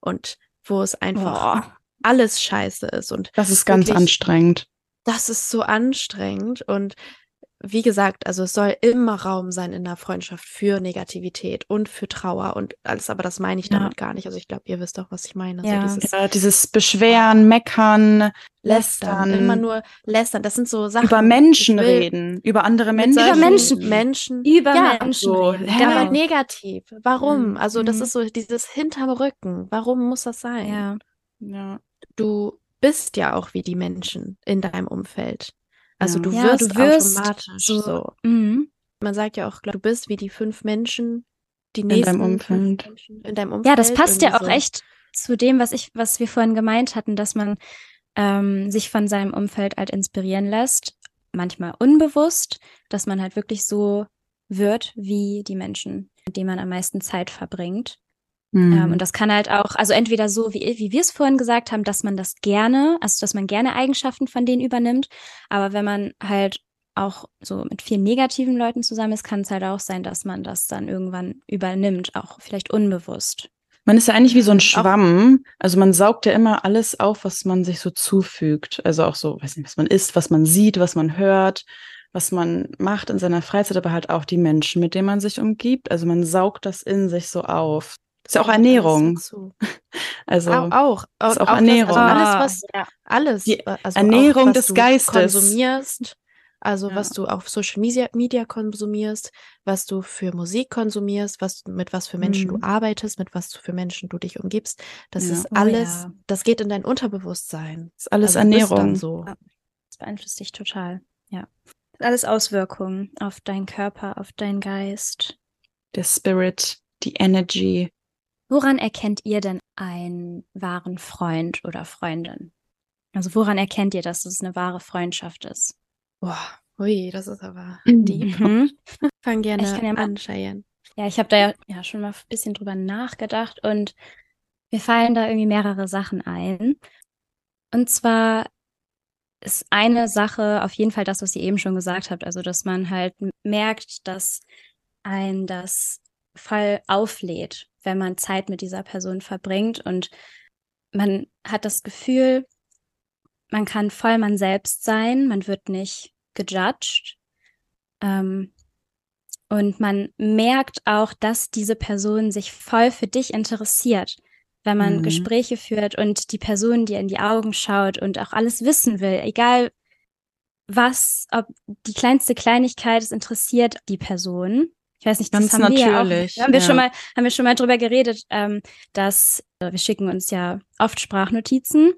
und wo es einfach Boah. alles scheiße ist und Das ist ganz Wirklich. anstrengend. das ist so anstrengend und wie gesagt, also es soll immer Raum sein in der Freundschaft für Negativität und für Trauer und alles, aber das meine ich Ja. damit gar nicht. Also ich glaube, ihr wisst doch, was ich meine. Ja. So dieses Ja, dieses Beschweren, Meckern, Lästern, Lästern, immer nur Lästern. Das sind so Sachen. über Menschen reden, über andere Menschen. Über Menschen. Menschen. Über ja, Menschen so, reden. ja. Ja, aber Genau. negativ. Warum? Mhm. Also das Mhm. ist so dieses hinterm Rücken. Warum muss das sein? Ja. Ja. Du bist ja auch wie die Menschen in deinem Umfeld. Also du Ja, wirst, du wirst automatisch so- so. Mhm. Man sagt ja auch, du bist wie die fünf Menschen, die deinem nächsten Umfeld. fünf Menschen in deinem Umfeld. Ja, das passt ja auch so. echt zu dem, was ich, was wir vorhin gemeint hatten, dass man ähm, sich von seinem Umfeld halt inspirieren lässt, manchmal unbewusst, dass man halt wirklich so wird wie die Menschen, mit denen man am meisten Zeit verbringt. Mhm. Ähm, und das kann halt auch, also entweder so, wie, wie wir es vorhin gesagt haben, dass man das gerne, also dass man gerne Eigenschaften von denen übernimmt, aber wenn man halt auch so mit vielen negativen Leuten zusammen ist, kann es halt auch sein, dass man das dann irgendwann übernimmt, auch vielleicht unbewusst. Man ist ja eigentlich wie so ein Schwamm. Also man saugt ja immer alles auf, was man sich so zufügt. Also auch so, weiß nicht, was man isst, was man sieht, was man hört, was man macht in seiner Freizeit, aber halt auch die Menschen, mit denen man sich umgibt. Also man saugt das in sich so auf. Ist ja auch Ernährung. Also auch, auch, ist auch das, Ernährung. Also alles, Ah, was, ja. alles, Die also Ernährung auch, was des du Geistes. konsumierst, Also Ja. was du auf Social Media, Media konsumierst, was du für Musik konsumierst, was mit was für Menschen Mhm. du arbeitest, mit was für Menschen du dich umgibst. Das Ja. ist Oh alles, ja. das geht in dein Unterbewusstsein. ist alles Also Ernährung. so. Das beeinflusst dich total. Ja. Das hat alles Auswirkungen auf deinen Körper, auf deinen Geist. Der Spirit, die Energy. Woran erkennt ihr denn einen wahren Freund oder Freundin? Also woran erkennt ihr, dass es eine wahre Freundschaft ist? Boah, ui, das ist aber Mhm. deep. Mhm. Fang gerne Ich kann ja mal- an, Cheyenne. Ja, ich habe da ja, ja schon mal ein bisschen drüber nachgedacht und mir fallen da irgendwie mehrere Sachen ein. Und zwar ist eine Sache auf jeden Fall das, was ihr eben schon gesagt habt, also dass man halt merkt, dass ein das voll auflädt, wenn man Zeit mit dieser Person verbringt und man hat das Gefühl, man kann voll man selbst sein, man wird nicht gejudged. Ähm, und man merkt auch, dass diese Person sich voll für dich interessiert, wenn man Mhm. Gespräche führt und die Person dir in die Augen schaut und auch alles wissen will, egal was, ob die kleinste Kleinigkeit, es interessiert die Person. Ich weiß nicht, das Ganz haben wir ja auch, natürlich, haben wir ja. schon mal, haben wir schon mal drüber geredet, ähm, dass äh, wir schicken uns ja oft Sprachnotizen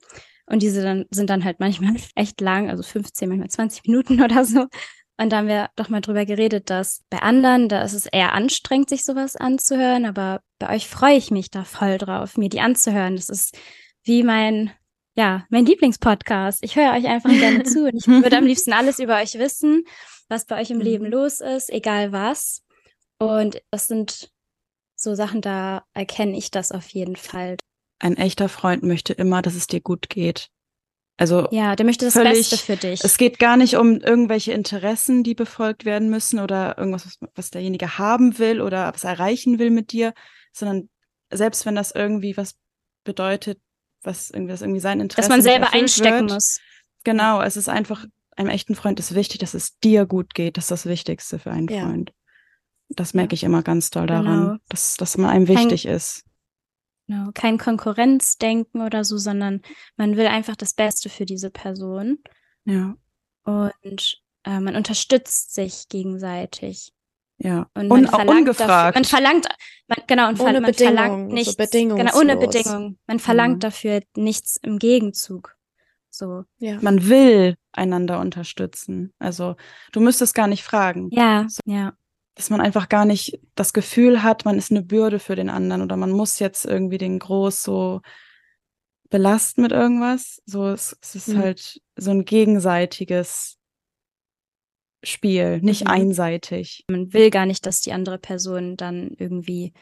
und diese dann, sind dann halt manchmal echt lang, also 15, manchmal 20 Minuten oder so. Und da haben wir doch mal drüber geredet, dass bei anderen, da ist es eher anstrengend, sich sowas anzuhören, aber bei euch freue ich mich da voll drauf, mir die anzuhören. Das ist wie mein, ja, mein Lieblingspodcast. Ich höre euch einfach gerne zu und ich würde am liebsten alles über euch wissen, was bei euch im Mhm. Leben los ist, egal was. Und das sind so Sachen, da erkenne ich das auf jeden Fall. Ein echter Freund möchte immer, dass es dir gut geht. Also Ja, der möchte das Völlig- Beste für dich. es geht gar nicht um irgendwelche Interessen, die befolgt werden müssen oder irgendwas, was, was derjenige haben will oder was erreichen will mit dir, sondern selbst wenn das irgendwie was bedeutet, was irgendwie, das irgendwie sein Interesse dass man selber einstecken wird. muss. Genau, es ist einfach, einem echten Freund ist wichtig, dass es dir gut geht. Das ist das Wichtigste für einen Ja. Freund. Das merke ich immer ganz doll Genau. daran, dass, dass man einem wichtig ist. Genau. Kein Konkurrenzdenken oder so, sondern man will einfach das Beste für diese Person. Ja, Und äh, man unterstützt sich gegenseitig. ja. Und Un man verlangt ungefragt. Dafür, man verlangt, man, genau, und Ohne man Bedingung, verlangt so nichts. bedingungslos. Genau, ohne Bedingung. Man verlangt Mhm. dafür nichts im Gegenzug. So. Ja. man will einander unterstützen. Also du müsstest gar nicht fragen. Ja, ja. Dass man einfach gar nicht das Gefühl hat, man ist eine Bürde für den anderen oder man muss jetzt irgendwie den groß so belasten mit irgendwas. So, es, es ist Mhm. halt so ein gegenseitiges Spiel, nicht Mhm. einseitig. Man will gar nicht, dass die andere Person dann irgendwie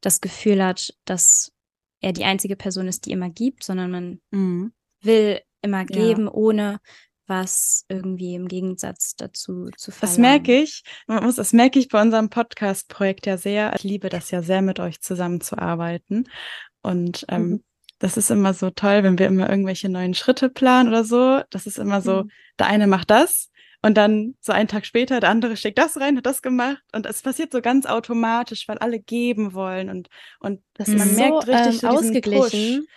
das Gefühl hat, dass er die einzige Person ist, die immer gibt, sondern man Mhm. will immer Ja. geben, ohne was irgendwie im Gegensatz dazu zu verlangen. Das merke ich, man muss, das merke ich bei unserem Podcast-Projekt ja sehr. Ich liebe das ja sehr, mit euch zusammenzuarbeiten. Und ähm, Mhm. das ist immer so toll, wenn wir immer irgendwelche neuen Schritte planen oder so. Das ist immer so, Mhm. der eine macht das und dann so einen Tag später, der andere steckt das rein, hat das gemacht. Und es passiert so ganz automatisch, weil alle geben wollen und, und Das ist man so merkt richtig ähm, so ausgeglichen. Push.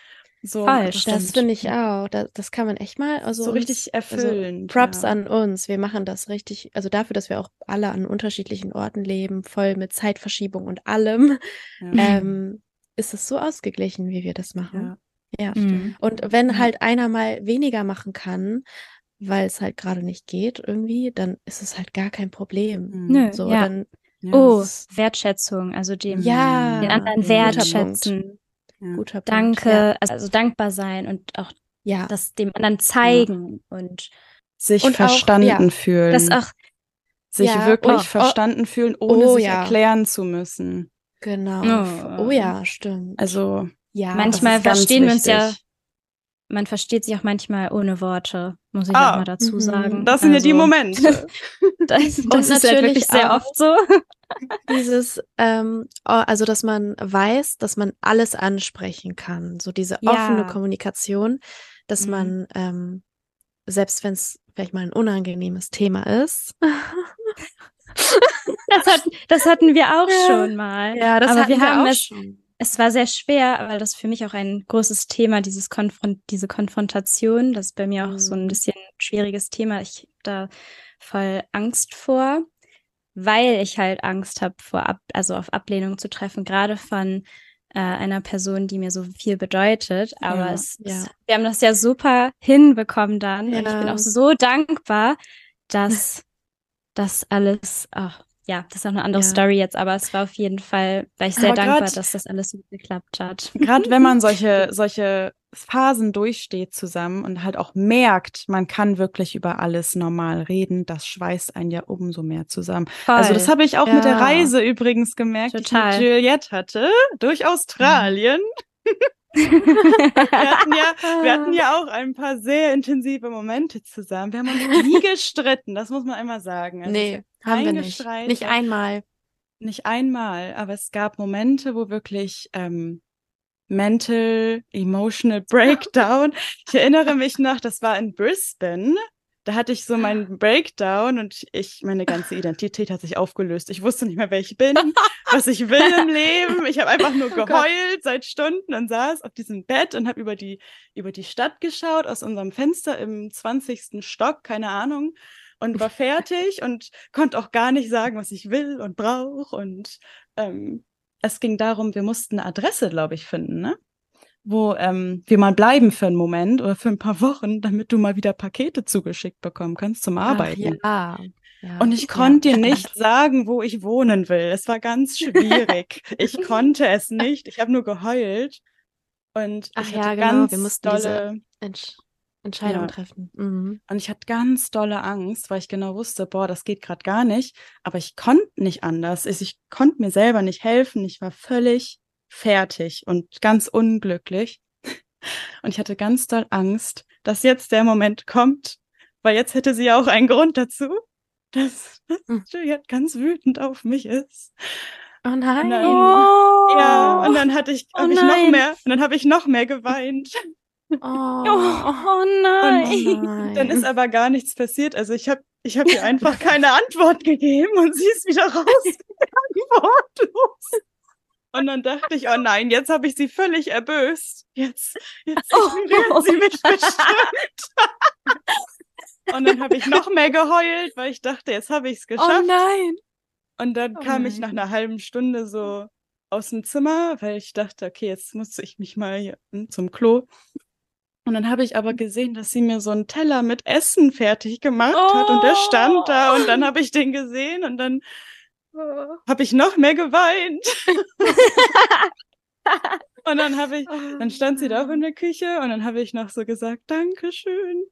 So, Voll, das finde ich auch. Das, das kann man echt mal. Also so uns- richtig erfüllend. Also Props ja. an uns. Wir machen das richtig. Also dafür, dass wir auch alle an unterschiedlichen Orten leben, voll mit Zeitverschiebung und allem, Ja. ähm, ist es so ausgeglichen, wie wir das machen. Ja. Ja. Mhm. Und wenn halt einer mal weniger machen kann, weil es halt gerade nicht geht irgendwie, dann ist es halt gar kein Problem. Mhm. Nö, So, ja. dann Ja. Oh, Wertschätzung, also dem ja, den anderen guter wertschätzen. Ja. guter Punkt. Danke, Ja. also dankbar sein und auch ja. das dem anderen zeigen und Sich Und auch- verstanden ja, fühlen. das auch, sich Ja, wirklich oh, oh. verstanden fühlen, ohne Oh, sich ja. erklären zu müssen. Genau. Oh. Oh, ja, stimmt. Also ja, manchmal verstehen wir uns ja. Man versteht sich auch manchmal ohne Worte, muss ich Ah, auch mal dazu mhm. sagen. das sind ja die Also, Momente. Das, Und das ist natürlich wirklich sehr oft so. dieses, ähm, oh, also dass man weiß, dass man alles ansprechen kann. So diese Ja. offene Kommunikation, dass Mhm. man, ähm, selbst wenn es vielleicht mal ein unangenehmes Thema ist. Das, hat, das hatten wir auch Ja. schon mal. Ja, das Aber hatten wir haben auch es- schon. Es war sehr schwer, weil das für mich auch ein großes Thema, dieses Konfront diese Konfrontation, das ist bei mir auch so ein mhm. bisschen schwieriges Thema. Ich habe da voll Angst vor, weil ich halt Angst habe, vor Ab also auf Ablehnung zu treffen, gerade von äh, einer Person, die mir so viel bedeutet. Aber ja, es, ja. Es, wir haben das ja super hinbekommen dann. Ja. Und ich bin auch so dankbar, dass das alles, ach, ja, das ist auch eine andere ja. Story jetzt, aber es war auf jeden Fall, war ich sehr aber dankbar, grad, dass das alles so geklappt hat. Gerade wenn man solche, solche Phasen durchsteht zusammen und halt auch merkt, man kann wirklich über alles normal reden, das schweißt einen ja umso mehr zusammen. Voll. Also das habe ich auch ja. mit der Reise übrigens gemerkt, Total. die ich mit Juliette hatte, durch Australien. wir, hatten ja, wir hatten ja auch ein paar sehr intensive Momente zusammen. Wir haben uns nie gestritten, das muss man einmal sagen. Also nee, haben wir nicht. Nicht einmal. Nicht einmal, aber es gab Momente, wo wirklich ähm, Mental, Emotional Breakdown. Ich erinnere mich noch, das war in Brisbane da hatte ich so meinen Breakdown und ich, meine ganze Identität hat sich aufgelöst. Ich wusste nicht mehr, wer ich bin, was ich will im Leben. Ich habe einfach nur oh geheult seit Stunden und saß auf diesem Bett und habe über die, über die Stadt geschaut, aus unserem Fenster im 20. Stock, keine Ahnung, und war fertig und konnte auch gar nicht sagen, was ich will und brauche. Und ähm, es ging darum, wir mussten eine Adresse, glaube ich, finden, ne? wo ähm, wir mal bleiben für einen Moment oder für ein paar Wochen, damit du mal wieder Pakete zugeschickt bekommen kannst zum Arbeiten. Ach, ja. Ja, und ich konnte ja. dir nicht sagen, wo ich wohnen will. Es war ganz schwierig. ich konnte es nicht. Ich habe nur geheult. Und Ach ich hatte ja, genau. ganz wir mussten dolle Entsch Entscheidung ja. treffen. Mhm. Und ich hatte ganz dolle Angst, weil ich genau wusste, boah, das geht gerade gar nicht. Aber ich konnte nicht anders. Ich konnte mir selber nicht helfen. Ich war völlig fertig und ganz unglücklich. Und ich hatte ganz doll Angst, dass jetzt der Moment kommt, weil jetzt hätte sie ja auch einen Grund dazu, dass, dass hm. Juliette ganz wütend auf mich ist. Oh nein. Und dann, oh. Ja, und dann hatte ich, oh ich noch mehr, und dann habe ich noch mehr geweint. Oh, oh nein. Und dann ist aber gar nichts passiert. Also ich habe ich hab ihr einfach keine Antwort gegeben und sie ist wieder rausgegangen, wortlos. Und dann dachte ich, oh nein, jetzt habe ich sie völlig erböst. Jetzt, jetzt oh, sie mich bestimmt. und dann habe ich noch mehr geheult, weil ich dachte, jetzt habe ich es oh geschafft. Oh nein. Und dann oh kam nein. ich nach einer halben Stunde so aus dem Zimmer, weil ich dachte, okay, jetzt muss ich mich mal hier hm, zum Klo. Und dann habe ich aber gesehen, dass sie mir so einen Teller mit Essen fertig gemacht oh. hat und der stand da und dann habe ich den gesehen und dann habe ich noch mehr geweint. und dann habe ich, dann stand sie da auch in der Küche und dann habe ich noch so gesagt, Dankeschön.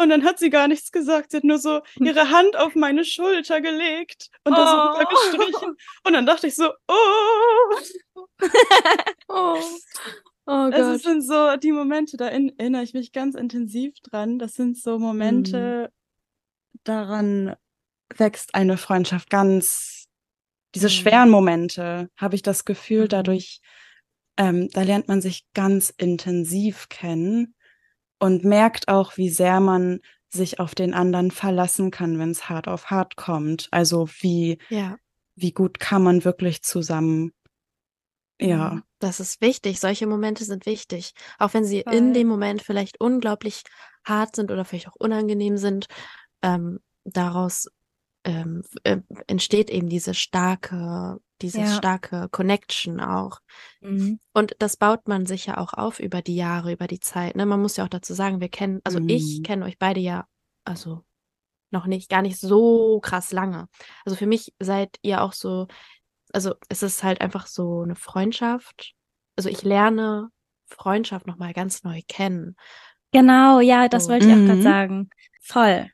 Und dann hat sie gar nichts gesagt. Sie hat nur so ihre Hand auf meine Schulter gelegt und oh. da so oh. gestrichen. Und dann dachte ich so, oh. oh. Oh also, Gott. Das sind so die Momente, da erinnere ich mich ganz intensiv dran. Das sind so Momente, mm. daran wächst eine Freundschaft ganz diese mhm. schweren Momente, habe ich das Gefühl, mhm. dadurch, ähm, da lernt man sich ganz intensiv kennen und merkt auch, wie sehr man sich auf den anderen verlassen kann, wenn es hart auf hart kommt. Also wie, ja. wie gut kann man wirklich zusammen. Ja. Mhm. Das ist wichtig. Solche Momente sind wichtig. Auch wenn sie Voll. in dem Moment vielleicht unglaublich hart sind oder vielleicht auch unangenehm sind, ähm, daraus ähm, äh, entsteht eben diese starke, diese ja. starke Connection auch. Mhm. Und das baut man sich ja auch auf über die Jahre, über die Zeit. Ne? Man muss ja auch dazu sagen, wir kennen, also mhm. ich kenne euch beide ja, also noch nicht, gar nicht so krass lange. Also für mich seid ihr auch so, also es ist halt einfach so eine Freundschaft. Also ich lerne Freundschaft nochmal ganz neu kennen. Genau, ja, das so. wollte ich auch gerade mhm. sagen. Voll.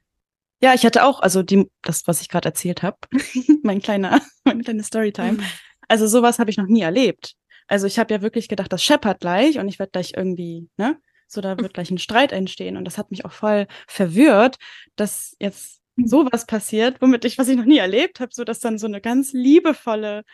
Ja, ich hatte auch, also die, das, was ich gerade erzählt habe, mein kleiner, meine kleine Storytime. Mhm. Also sowas habe ich noch nie erlebt. Also ich habe ja wirklich gedacht, das scheppert gleich und ich werde gleich irgendwie, ne? So, da wird gleich ein Streit entstehen. Und das hat mich auch voll verwirrt, dass jetzt mhm. Sowas passiert, womit ich, was ich noch nie erlebt habe, so dass dann so eine ganz liebevolle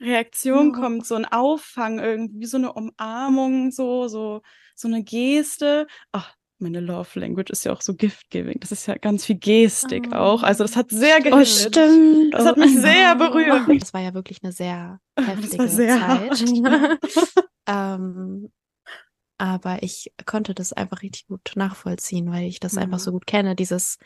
Reaktion oh. kommt, so ein Auffang irgendwie, so eine Umarmung, so, so, so eine Geste. Ach, meine Love Language ist ja auch so Gift-Giving. Das ist ja ganz viel Gestik Oh. auch. Also das hat sehr Oh, gehittet. stimmt. Das hat Oh, mich sehr berührt. Das war ja wirklich eine sehr heftige sehr Zeit. ähm, aber ich konnte das einfach richtig gut nachvollziehen, weil ich das einfach Mhm. so gut kenne. Dieses,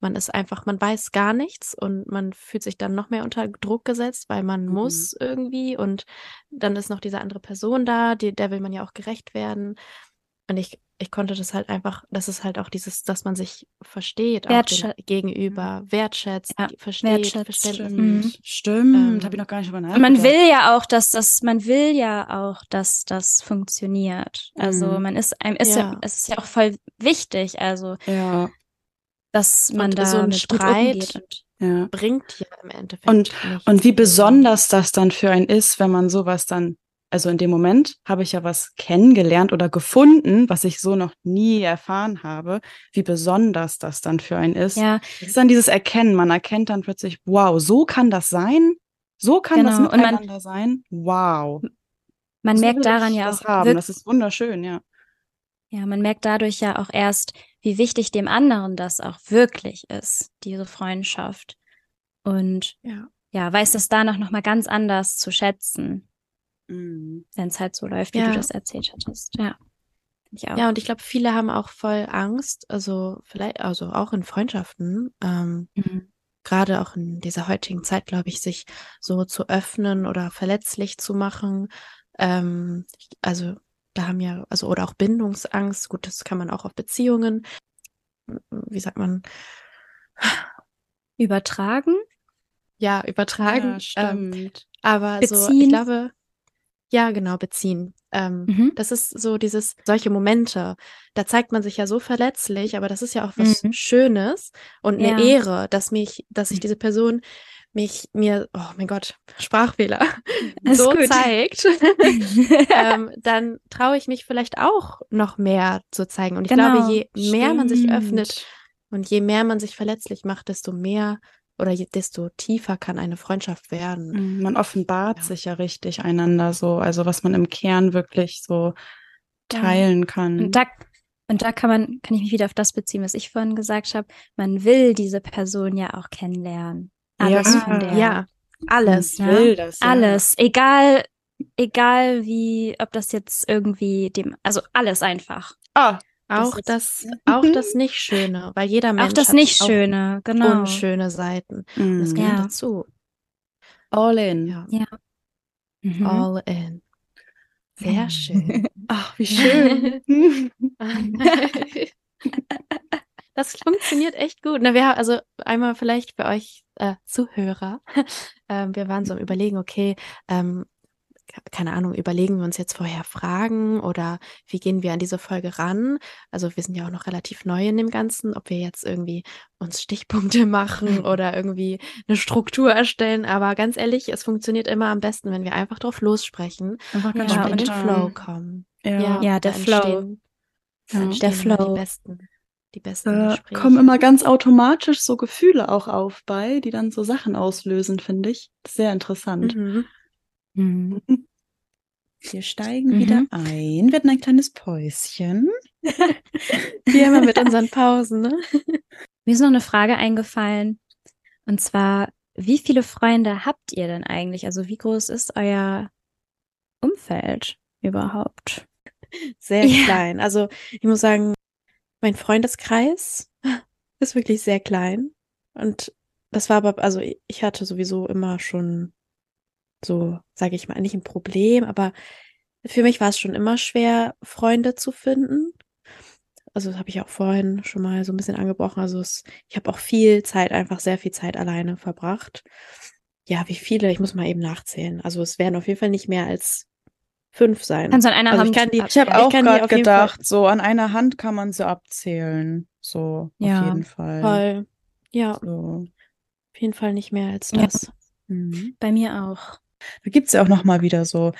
man ist einfach, man weiß gar nichts und man fühlt sich dann noch mehr unter Druck gesetzt, weil man Mhm. muss irgendwie und dann ist noch diese andere Person da, die, der will man ja auch gerecht werden. Und ich, ich konnte das halt einfach, das ist halt auch dieses, dass man sich versteht, auch Gegenüber, wertschätzt, Ja, versteht, wertschätzt, Verständnis. Mhm. Stimmt, stimmt. Ähm, Habe ich noch gar nicht drüber Und nachgedacht. man will ja auch, dass das, man will ja auch, dass das funktioniert. Also Mhm. man ist, einem ist ja. Ja. es ist ja auch voll wichtig, also Ja, dass man Und da so ein mit gut Streit- ja. Bringt ja im Endeffekt Und-. Und wie besonders das dann für einen ist, wenn man sowas dann, also in dem Moment habe ich ja was kennengelernt oder gefunden, was ich so noch nie erfahren habe, wie besonders das dann für einen ist. ja, Das ist dann dieses Erkennen. Man erkennt dann plötzlich, wow, so kann das sein. So kann das Genau. Und man- miteinander sein. Wow. man So merkt daran ja das auch haben. Das ist wunderschön, ja. Ja, man merkt dadurch ja auch erst, wie wichtig dem anderen das auch wirklich ist, diese Freundschaft. Und Ja. ja, weiß das danach nochmal ganz anders zu schätzen, Mhm. wenn es halt so läuft, wie Ja. du das erzählt hattest. Ja. Ich auch. Ja, und ich glaube, viele haben auch voll Angst, also vielleicht, also auch in Freundschaften, ähm, Mhm. gerade auch in dieser heutigen Zeit, glaube ich, sich so zu öffnen oder verletzlich zu machen. Ähm, also da haben ja, also oder auch Bindungsangst, gut, das kann man auch auf Beziehungen, wie sagt man, Übertragen? ja, übertragen. Ja, ähm, stimmt. aber so, ich Beziehen. glaube, ja, genau, beziehen. Ähm, Mhm. Das ist so dieses, solche Momente, da zeigt man sich ja so verletzlich, aber das ist ja auch was Mhm. Schönes und eine Ja. Ehre, dass mich, dass sich diese Person mich mir, oh mein Gott, Sprachfehler, Alles so gut. zeigt, ähm, dann traue ich mich vielleicht auch noch mehr zu zeigen. Und ich Genau, glaube, je mehr man sich öffnet Stimmt. und je mehr man sich verletzlich macht, desto mehr oder je, desto tiefer kann eine Freundschaft werden. Mhm, Man offenbart Ja. sich ja richtig einander so, also was man im Kern wirklich so Ja. teilen kann. Und da, und da kann man, kann ich mich wieder auf das beziehen, was ich vorhin gesagt habe. Man will diese Person ja auch kennenlernen. Alles Ja, von der. Ja, alles. Ja. will das. Ja. Alles. Egal, egal wie, ob das jetzt irgendwie dem, also alles einfach. Ah, Auch ist- das, auch das nicht Schöne, weil jeder Mensch auch das nicht Schöne, genau. unschöne Seiten. Das mm. gehört Ja. dazu. all in. Ja. Mhm. All in. Sehr schön. Ach, wie schön. Das funktioniert echt gut. Na, wir haben also einmal vielleicht für euch äh, Zuhörer. ähm, wir waren so am Überlegen, okay, ähm, ke- keine Ahnung, überlegen wir uns jetzt vorher Fragen oder wie gehen wir an diese Folge ran? Also wir sind ja auch noch relativ neu in dem Ganzen, ob wir jetzt irgendwie uns Stichpunkte machen oder irgendwie eine Struktur erstellen. Aber ganz ehrlich, es funktioniert immer am besten, wenn wir einfach drauf lossprechen Einfach Ja, ganz und in den. Flow kommen. Ja. Ja, der Flow. entstehen- Ja. entstehen Der Flow. Die besten, die besten Da Gespräche. kommen immer ganz automatisch so Gefühle auch auf bei, die dann so Sachen auslösen, finde ich. Sehr interessant. Mhm. Mhm. Wir steigen Mhm. wieder ein, wir hatten ein kleines Päuschen. Wie immer mit unseren Pausen, ne? Mir ist noch eine Frage eingefallen. Und zwar, wie viele Freunde habt ihr denn eigentlich? Also wie groß ist euer Umfeld überhaupt? Sehr Ja. klein. Also ich muss sagen, mein Freundeskreis ist wirklich sehr klein. Und das war aber, also ich hatte sowieso immer schon so, sage ich mal, nicht ein Problem, aber für mich war es schon immer schwer, Freunde zu finden. Also das habe ich auch vorhin schon mal so ein bisschen angebrochen. Also es, ich habe auch viel Zeit, einfach sehr viel Zeit alleine verbracht. Ja, wie viele? Ich muss mal eben nachzählen. Also es werden auf jeden Fall nicht mehr als fünf sein. Kannst an einer Also ich Hand kann die- Ich habe auch gerade jeden Fall- gedacht, so an einer Hand kann man sie abzählen. So, Ja. auf jeden Fall. Voll. Ja, So. auf jeden Fall nicht mehr als Ja. das. Mhm. Bei mir auch. Da gibt's ja auch noch mal wieder so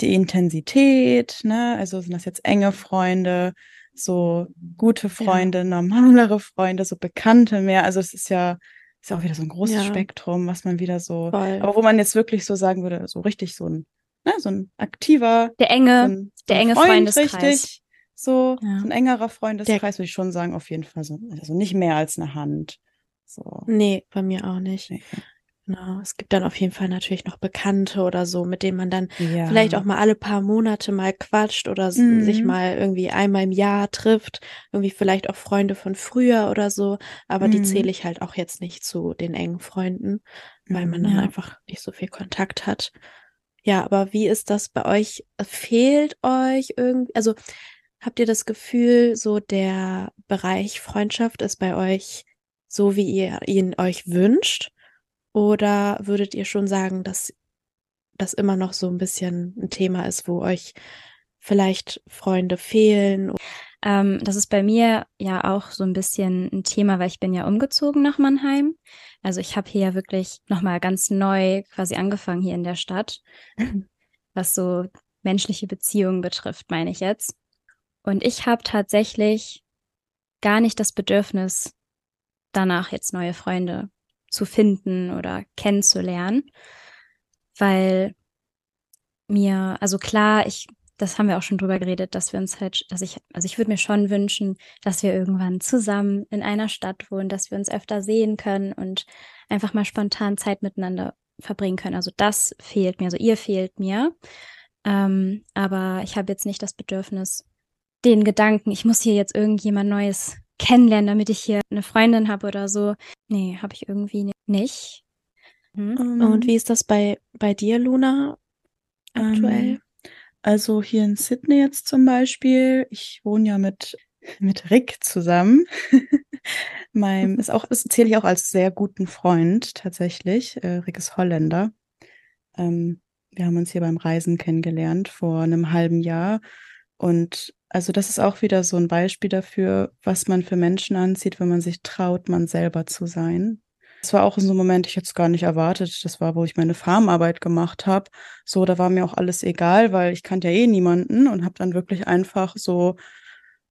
die Intensität, ne? Also sind das jetzt enge Freunde, so gute Freunde, normalere Freunde, so Bekannte mehr. Also es ist ja, ist ja auch wieder so ein großes Ja. Spektrum, was man wieder so, Voll. aber wo man jetzt wirklich so sagen würde, so richtig so ein, ne, so ein aktiver, Der so enge, ein, so der ein enge Freund, Freundeskreis. richtig, So, ja. so ein engerer Freundeskreis würde ich schon sagen, auf jeden Fall so. Also nicht mehr als eine Hand. So. Nee, bei mir auch nicht. Nee. Genau. Es gibt dann auf jeden Fall natürlich noch Bekannte oder so, mit denen man dann ja. vielleicht auch mal alle paar Monate mal quatscht oder mhm. sich mal irgendwie einmal im Jahr trifft. Irgendwie vielleicht auch Freunde von früher oder so. Aber mhm. die zähle ich halt auch jetzt nicht zu den engen Freunden, weil man dann ja. einfach nicht so viel Kontakt hat. Ja, aber wie ist das bei euch? Fehlt euch irgendwie, also habt ihr das Gefühl, so der Bereich Freundschaft ist bei euch so, wie ihr ihn euch wünscht? Oder würdet ihr schon sagen, dass das immer noch so ein bisschen ein Thema ist, wo euch vielleicht Freunde fehlen? Ähm, das ist bei mir ja auch so ein bisschen ein Thema, weil ich bin ja umgezogen nach Mannheim. Also ich habe hier ja wirklich nochmal ganz neu quasi angefangen hier in der Stadt, was so menschliche Beziehungen betrifft, meine ich jetzt. Und ich habe tatsächlich gar nicht das Bedürfnis, danach jetzt neue Freunde zu finden oder kennenzulernen, weil mir, also klar, ich, das haben wir auch schon drüber geredet, dass wir uns halt, dass ich, also ich würde mir schon wünschen, dass wir irgendwann zusammen in einer Stadt wohnen, dass wir uns öfter sehen können und einfach mal spontan Zeit miteinander verbringen können. Also das fehlt mir, also ihr fehlt mir. Ähm, aber ich habe jetzt nicht das Bedürfnis, den Gedanken, ich muss hier jetzt irgendjemand Neues kennenlernen, damit ich hier eine Freundin habe oder so. Nee, habe ich irgendwie nicht. Hm? Und wie ist das bei, bei dir, Luna, aktuell? Um, also hier in Sydney jetzt zum Beispiel. Ich wohne ja mit, mit Rick zusammen. mein, ist auch, das zähle ich auch als sehr guten Freund tatsächlich. Äh, Rick ist Holländer. Ähm, wir haben uns hier beim Reisen kennengelernt vor einem halben Jahr. Und also das ist auch wieder so ein Beispiel dafür, was man für Menschen anzieht, wenn man sich traut, man selber zu sein. Das war auch in so einem Moment, ich hätte es gar nicht erwartet. Das war, wo ich meine Farmarbeit gemacht habe. So, da war mir auch alles egal, weil ich kannte ja eh niemanden und habe dann wirklich einfach so,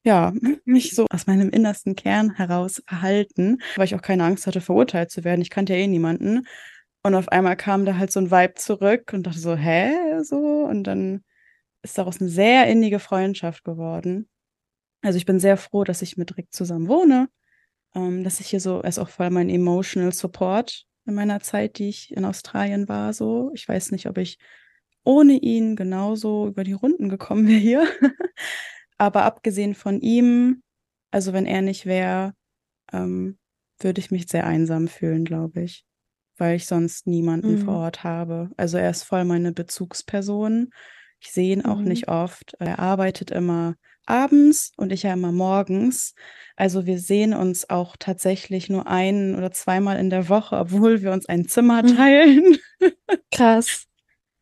ja, mich so aus meinem innersten Kern heraus verhalten, weil ich auch keine Angst hatte, verurteilt zu werden. Ich kannte ja eh niemanden. Und auf einmal kam da halt so ein Vibe zurück und dachte so, hä? So. Und dann ist daraus eine sehr innige Freundschaft geworden. Also ich bin sehr froh, dass ich mit Rick zusammen wohne, ähm, dass ich hier so, er ist auch voll mein emotional Support in meiner Zeit, die ich in Australien war, so. Ich weiß nicht, ob ich ohne ihn genauso über die Runden gekommen wäre hier. Aber abgesehen von ihm, also wenn er nicht wäre, ähm, würde ich mich sehr einsam fühlen, glaube ich, weil ich sonst niemanden mhm. vor Ort habe. Also er ist voll meine Bezugsperson. Ich sehe ihn auch mhm. nicht oft. Er arbeitet immer abends und ich ja immer morgens. Also wir sehen uns auch tatsächlich nur ein oder zweimal in der Woche, obwohl wir uns ein Zimmer mhm. teilen. Krass.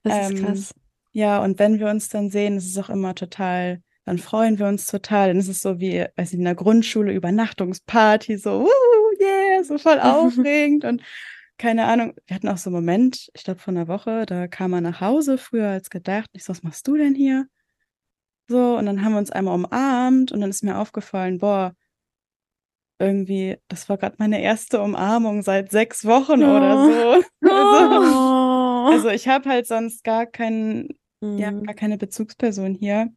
Das ist ähm, krass. Ja, und wenn wir uns dann sehen, ist es auch immer total, dann freuen wir uns total. Dann ist es so wie, weiß ich, in der Grundschule Übernachtungsparty, so, uh, yeah, so voll aufregend. und keine Ahnung, wir hatten auch so einen Moment, ich glaube von einer Woche, da kam er nach Hause früher als gedacht. Ich so, was machst du denn hier? So, und dann haben wir uns einmal umarmt und dann ist mir aufgefallen, boah, irgendwie, das war gerade meine erste Umarmung seit sechs Wochen oh. oder so. Also, oh. also ich habe halt sonst gar keinen, mhm. ja, gar keine Bezugsperson hier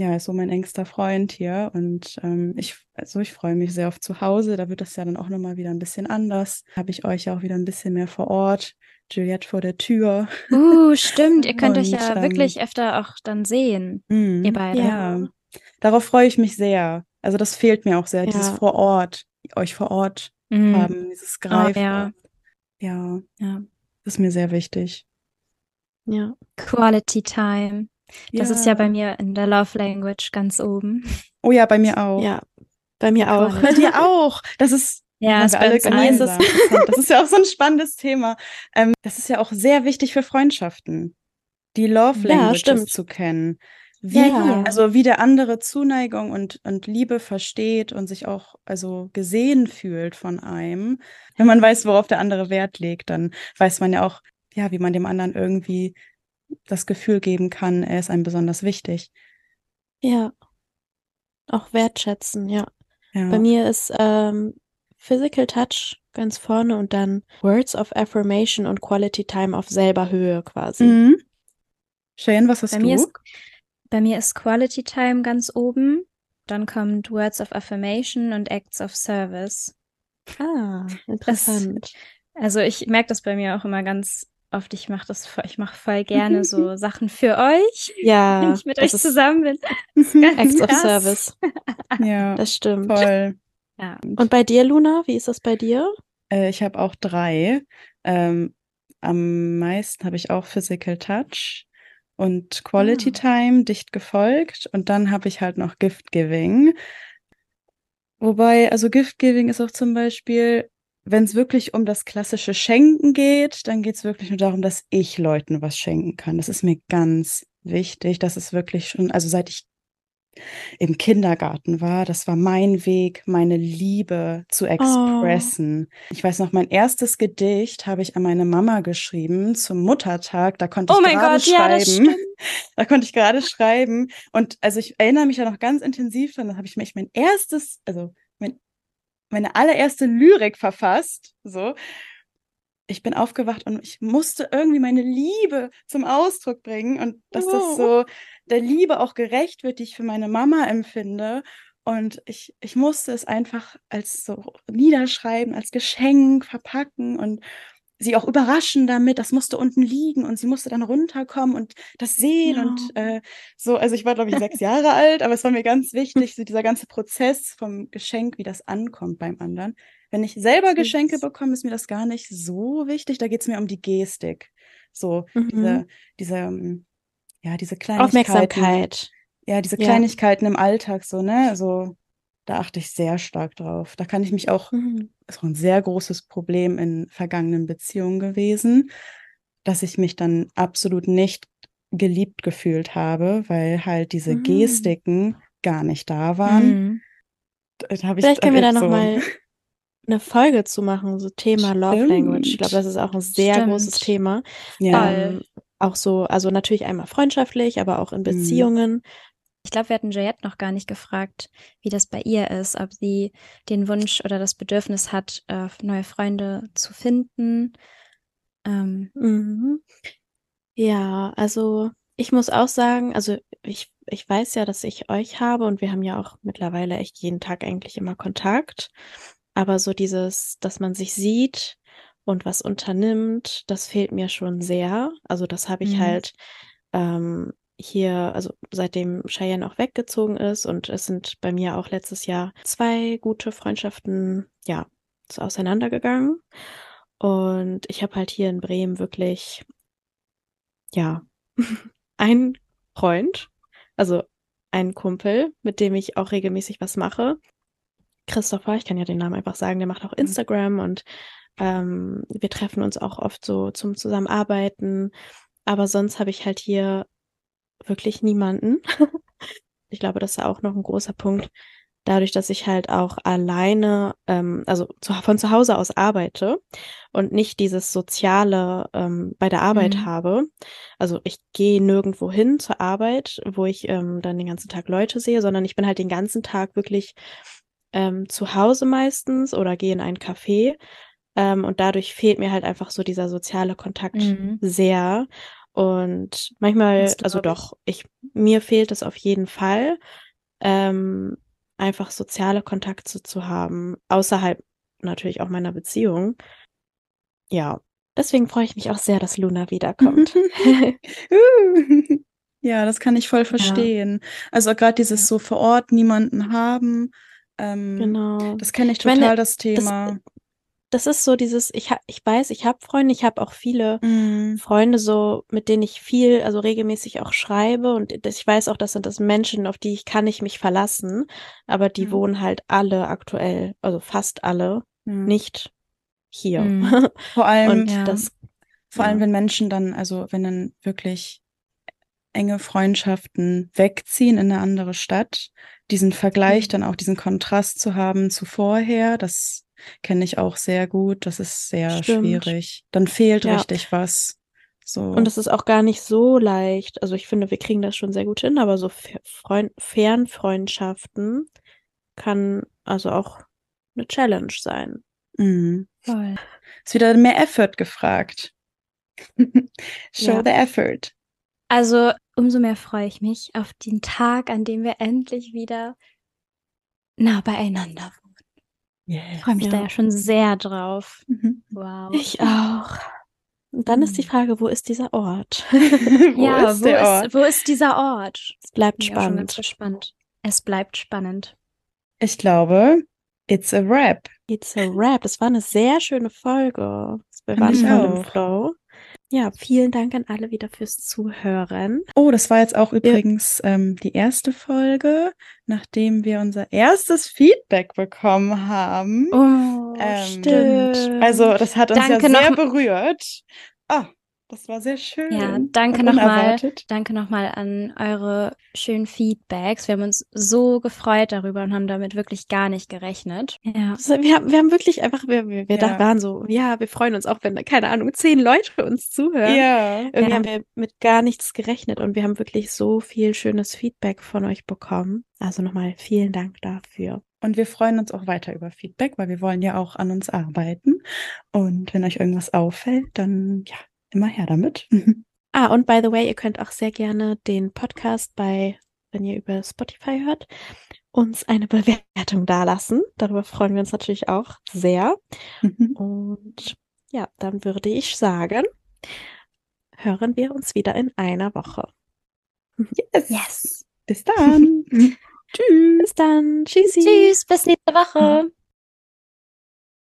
ja, ist so mein engster Freund hier. Und ähm, ich, also ich freue mich sehr auf zu Hause. Da wird das ja dann auch nochmal wieder ein bisschen anders. Habe ich euch ja auch wieder ein bisschen mehr vor Ort. Juliette vor der Tür. Uh, stimmt. Ihr könnt und, euch ja ähm, wirklich öfter auch dann sehen, mm, ihr beide. Ja, darauf freue ich mich sehr. Also das fehlt mir auch sehr, ja. dieses vor Ort, euch vor Ort mm. haben, dieses Greifen. Oh, ja. ja, ja, das ist mir sehr wichtig. Ja. Quality Time. Das ja. ist ja bei mir in der Love Language ganz oben. Oh ja, bei mir auch. Ja, bei mir auch. Bei dir auch. Das ist ja, das, alle mir ist das ist ja auch so ein spannendes Thema. Ähm, das ist ja auch sehr wichtig für Freundschaften, die Love Languages ja, zu kennen. Wie, ja. Also wie der andere Zuneigung und, und Liebe versteht und sich auch also gesehen fühlt von einem. Wenn man weiß, worauf der andere Wert legt, dann weiß man ja auch, ja, wie man dem anderen irgendwie das Gefühl geben kann, er ist einem besonders wichtig. Ja. Auch wertschätzen, ja. ja. Bei mir ist ähm, Physical Touch ganz vorne und dann Words of Affirmation und Quality Time auf selber Höhe quasi. Mhm. Cheyenne, was hast bei du? Mir ist, Bei mir ist Quality Time ganz oben. Dann kommt Words of Affirmation und Acts of Service. Ah, interessant. Das, also ich merke das bei mir auch immer ganz oft. Ich mache das, ich mache voll gerne so Sachen für euch. Ja. Wenn ich mit euch zusammen bin. Acts of Service. ja. Das stimmt. Voll. Ja. Und bei dir, Luna, wie ist das bei dir? Äh, ich habe auch drei. Ähm, am meisten habe ich auch Physical Touch und Quality Ah. Time dicht gefolgt. Und dann habe ich halt noch Gift Giving. Wobei, also Gift Giving ist auch zum Beispiel, wenn es wirklich um das klassische Schenken geht, dann geht es wirklich nur darum, dass ich Leuten was schenken kann. Das ist mir ganz wichtig. Das ist wirklich schon, also seit ich im Kindergarten war, das war mein Weg, meine Liebe zu expressen. Ich weiß noch, mein erstes Gedicht habe ich an meine Mama geschrieben zum Muttertag. Da konnte ich Oh mein gerade Gott, ja, schreiben. stimmt. da konnte ich gerade schreiben. Und also ich erinnere mich da noch ganz intensiv dran. Da habe ich mich mein erstes, also mein, meine allererste Lyrik verfasst. So. Ich bin aufgewacht und ich musste irgendwie meine Liebe zum Ausdruck bringen und dass das Oh. so der Liebe auch gerecht wird, die ich für meine Mama empfinde. Und ich, ich musste es einfach als so niederschreiben, als Geschenk verpacken und sie auch überraschen damit. Das musste unten liegen und sie musste dann runterkommen und das sehen Ja. und äh, so. Also ich war, glaube ich, sechs Jahre alt, aber es war mir ganz wichtig, so dieser ganze Prozess vom Geschenk, wie das ankommt beim anderen. Wenn ich selber Geschenke bekomme, ist mir das gar nicht so wichtig. Da geht es mir um die Gestik. So, Mhm. diese, diese, ähm, ja, diese Kleinigkeiten. Aufmerksamkeit. Ja, diese Ja. Kleinigkeiten im Alltag, so, ne? Also, da achte ich sehr stark drauf. Da kann ich mich auch, Mhm. ist auch ein sehr großes Problem in vergangenen Beziehungen gewesen, dass ich mich dann absolut nicht geliebt gefühlt habe, weil halt diese Mhm. Gestiken gar nicht da waren. Mhm. Da habe ich Vielleicht können wir da so- nochmal eine Folge zu machen, so Thema Love Language. Ich glaube, das ist auch ein sehr Stimmt. großes Thema. Ja. Ähm, auch so, also natürlich einmal freundschaftlich, aber auch in Beziehungen. Ich glaube, wir hatten Juliette noch gar nicht gefragt, wie das bei ihr ist, ob sie den Wunsch oder das Bedürfnis hat, äh, neue Freunde zu finden. Ähm, Mhm. Ja, also ich muss auch sagen, also ich, ich weiß ja, dass ich euch habe und wir haben ja auch mittlerweile echt jeden Tag eigentlich immer Kontakt. Aber so dieses, dass man sich sieht und was unternimmt, das fehlt mir schon sehr. Also das habe ich Mhm. halt ähm, hier, also seitdem Cheyenne auch weggezogen ist und es sind bei mir auch letztes Jahr zwei gute Freundschaften, ja, auseinandergegangen. Und ich habe halt hier in Bremen wirklich, ja, einen Freund, also einen Kumpel, mit dem ich auch regelmäßig was mache. Christopher, ich kann ja den Namen einfach sagen, der macht auch Instagram und ähm, wir treffen uns auch oft so zum Zusammenarbeiten. Aber sonst habe ich halt hier wirklich niemanden. ich glaube, das ist auch noch ein großer Punkt. Dadurch, dass ich halt auch alleine, ähm, also zu, von zu Hause aus arbeite und nicht dieses Soziale ähm, bei der Arbeit Mhm. habe. Also ich gehe nirgendwo hin zur Arbeit, wo ich ähm, dann den ganzen Tag Leute sehe, sondern ich bin halt den ganzen Tag wirklich ähm, zu Hause meistens oder gehe in ein Café. Ähm, und dadurch fehlt mir halt einfach so dieser soziale Kontakt Mhm. sehr. Und manchmal, also doch, ich, mir fehlt es auf jeden Fall, ähm, einfach soziale Kontakte zu haben, außerhalb natürlich auch meiner Beziehung. Ja, deswegen freue ich mich auch sehr, dass Luna wiederkommt. Uh. Ja, das kann ich voll verstehen. Also gerade dieses Ja. so vor Ort niemanden haben, ähm, genau. das kenne ich Ich meine, total, das Thema. Das ist so dieses, ich, ha ich weiß, ich habe Freunde, ich habe auch viele Mm, Freunde so, mit denen ich viel, also regelmäßig auch schreibe und das- ich weiß auch, das sind das Menschen, auf die ich kann ich mich verlassen, aber die Ja. wohnen halt alle aktuell, also fast alle, ja. nicht hier. Mhm. Vor allem, Und Ja. das, vor allem, ja. wenn Menschen dann, also wenn dann wirklich enge Freundschaften wegziehen in eine andere Stadt, diesen Vergleich, Mhm. dann auch diesen Kontrast zu haben zu vorher, das kenne ich auch sehr gut. Das ist sehr Stimmt. schwierig. Dann fehlt Ja. richtig was. So. Und es ist auch gar nicht so leicht. Also ich finde, wir kriegen das schon sehr gut hin, aber so Freund Fernfreundschaften kann also auch eine Challenge sein. Mhm. Voll. Ist wieder mehr Effort gefragt. Show Ja. the effort. Also umso mehr freue ich mich auf den Tag, an dem wir endlich wieder nah beieinander wohnen. Yes. Ich freue mich Ja. da ja schon sehr drauf. Mhm. Wow. Ich auch. Und dann ist die Hm. Frage, wo ist dieser Ort? Wo ja, ist wo, der ist, Ort? wo ist dieser Ort? Es bleibt auch schon spannend. gespannt. Es bleibt spannend. Ich glaube, it's a wrap. It's a Wrap. Das war eine sehr schöne Folge. Wir Fand waren ich voll im. Flow. Ja, vielen Dank an alle wieder fürs Zuhören. Oh, das war jetzt auch übrigens ähm, die erste Folge, nachdem wir unser erstes Feedback bekommen haben. Oh, Ähm, stimmt. Also, das hat uns Danke ja sehr berührt. Ah, das war sehr schön. Ja, danke nochmal. Danke nochmal an eure schönen Feedbacks. Wir haben uns so gefreut darüber und haben damit wirklich gar nicht gerechnet. Ja. Also wir, haben, wir haben wirklich einfach, wir, wir, wir Ja. waren so, ja, wir freuen uns auch, wenn, da, keine Ahnung, zehn Leute uns zuhören. Ja. Irgendwie Ja. haben wir mit gar nichts gerechnet und wir haben wirklich so viel schönes Feedback von euch bekommen. Also nochmal vielen Dank dafür. Und wir freuen uns auch weiter über Feedback, weil wir wollen ja auch an uns arbeiten. Und wenn euch irgendwas auffällt, dann ja, immer her damit. Ah, und by the way, ihr könnt auch sehr gerne den Podcast bei, wenn ihr über Spotify hört, uns eine Bewertung dalassen. Darüber freuen wir uns natürlich auch sehr. Und ja, dann würde ich sagen, hören wir uns wieder in einer Woche. yes. Yes. Bis dann. Tschüss. Bis dann. Tschüssi. Tschüss, bis nächste Woche.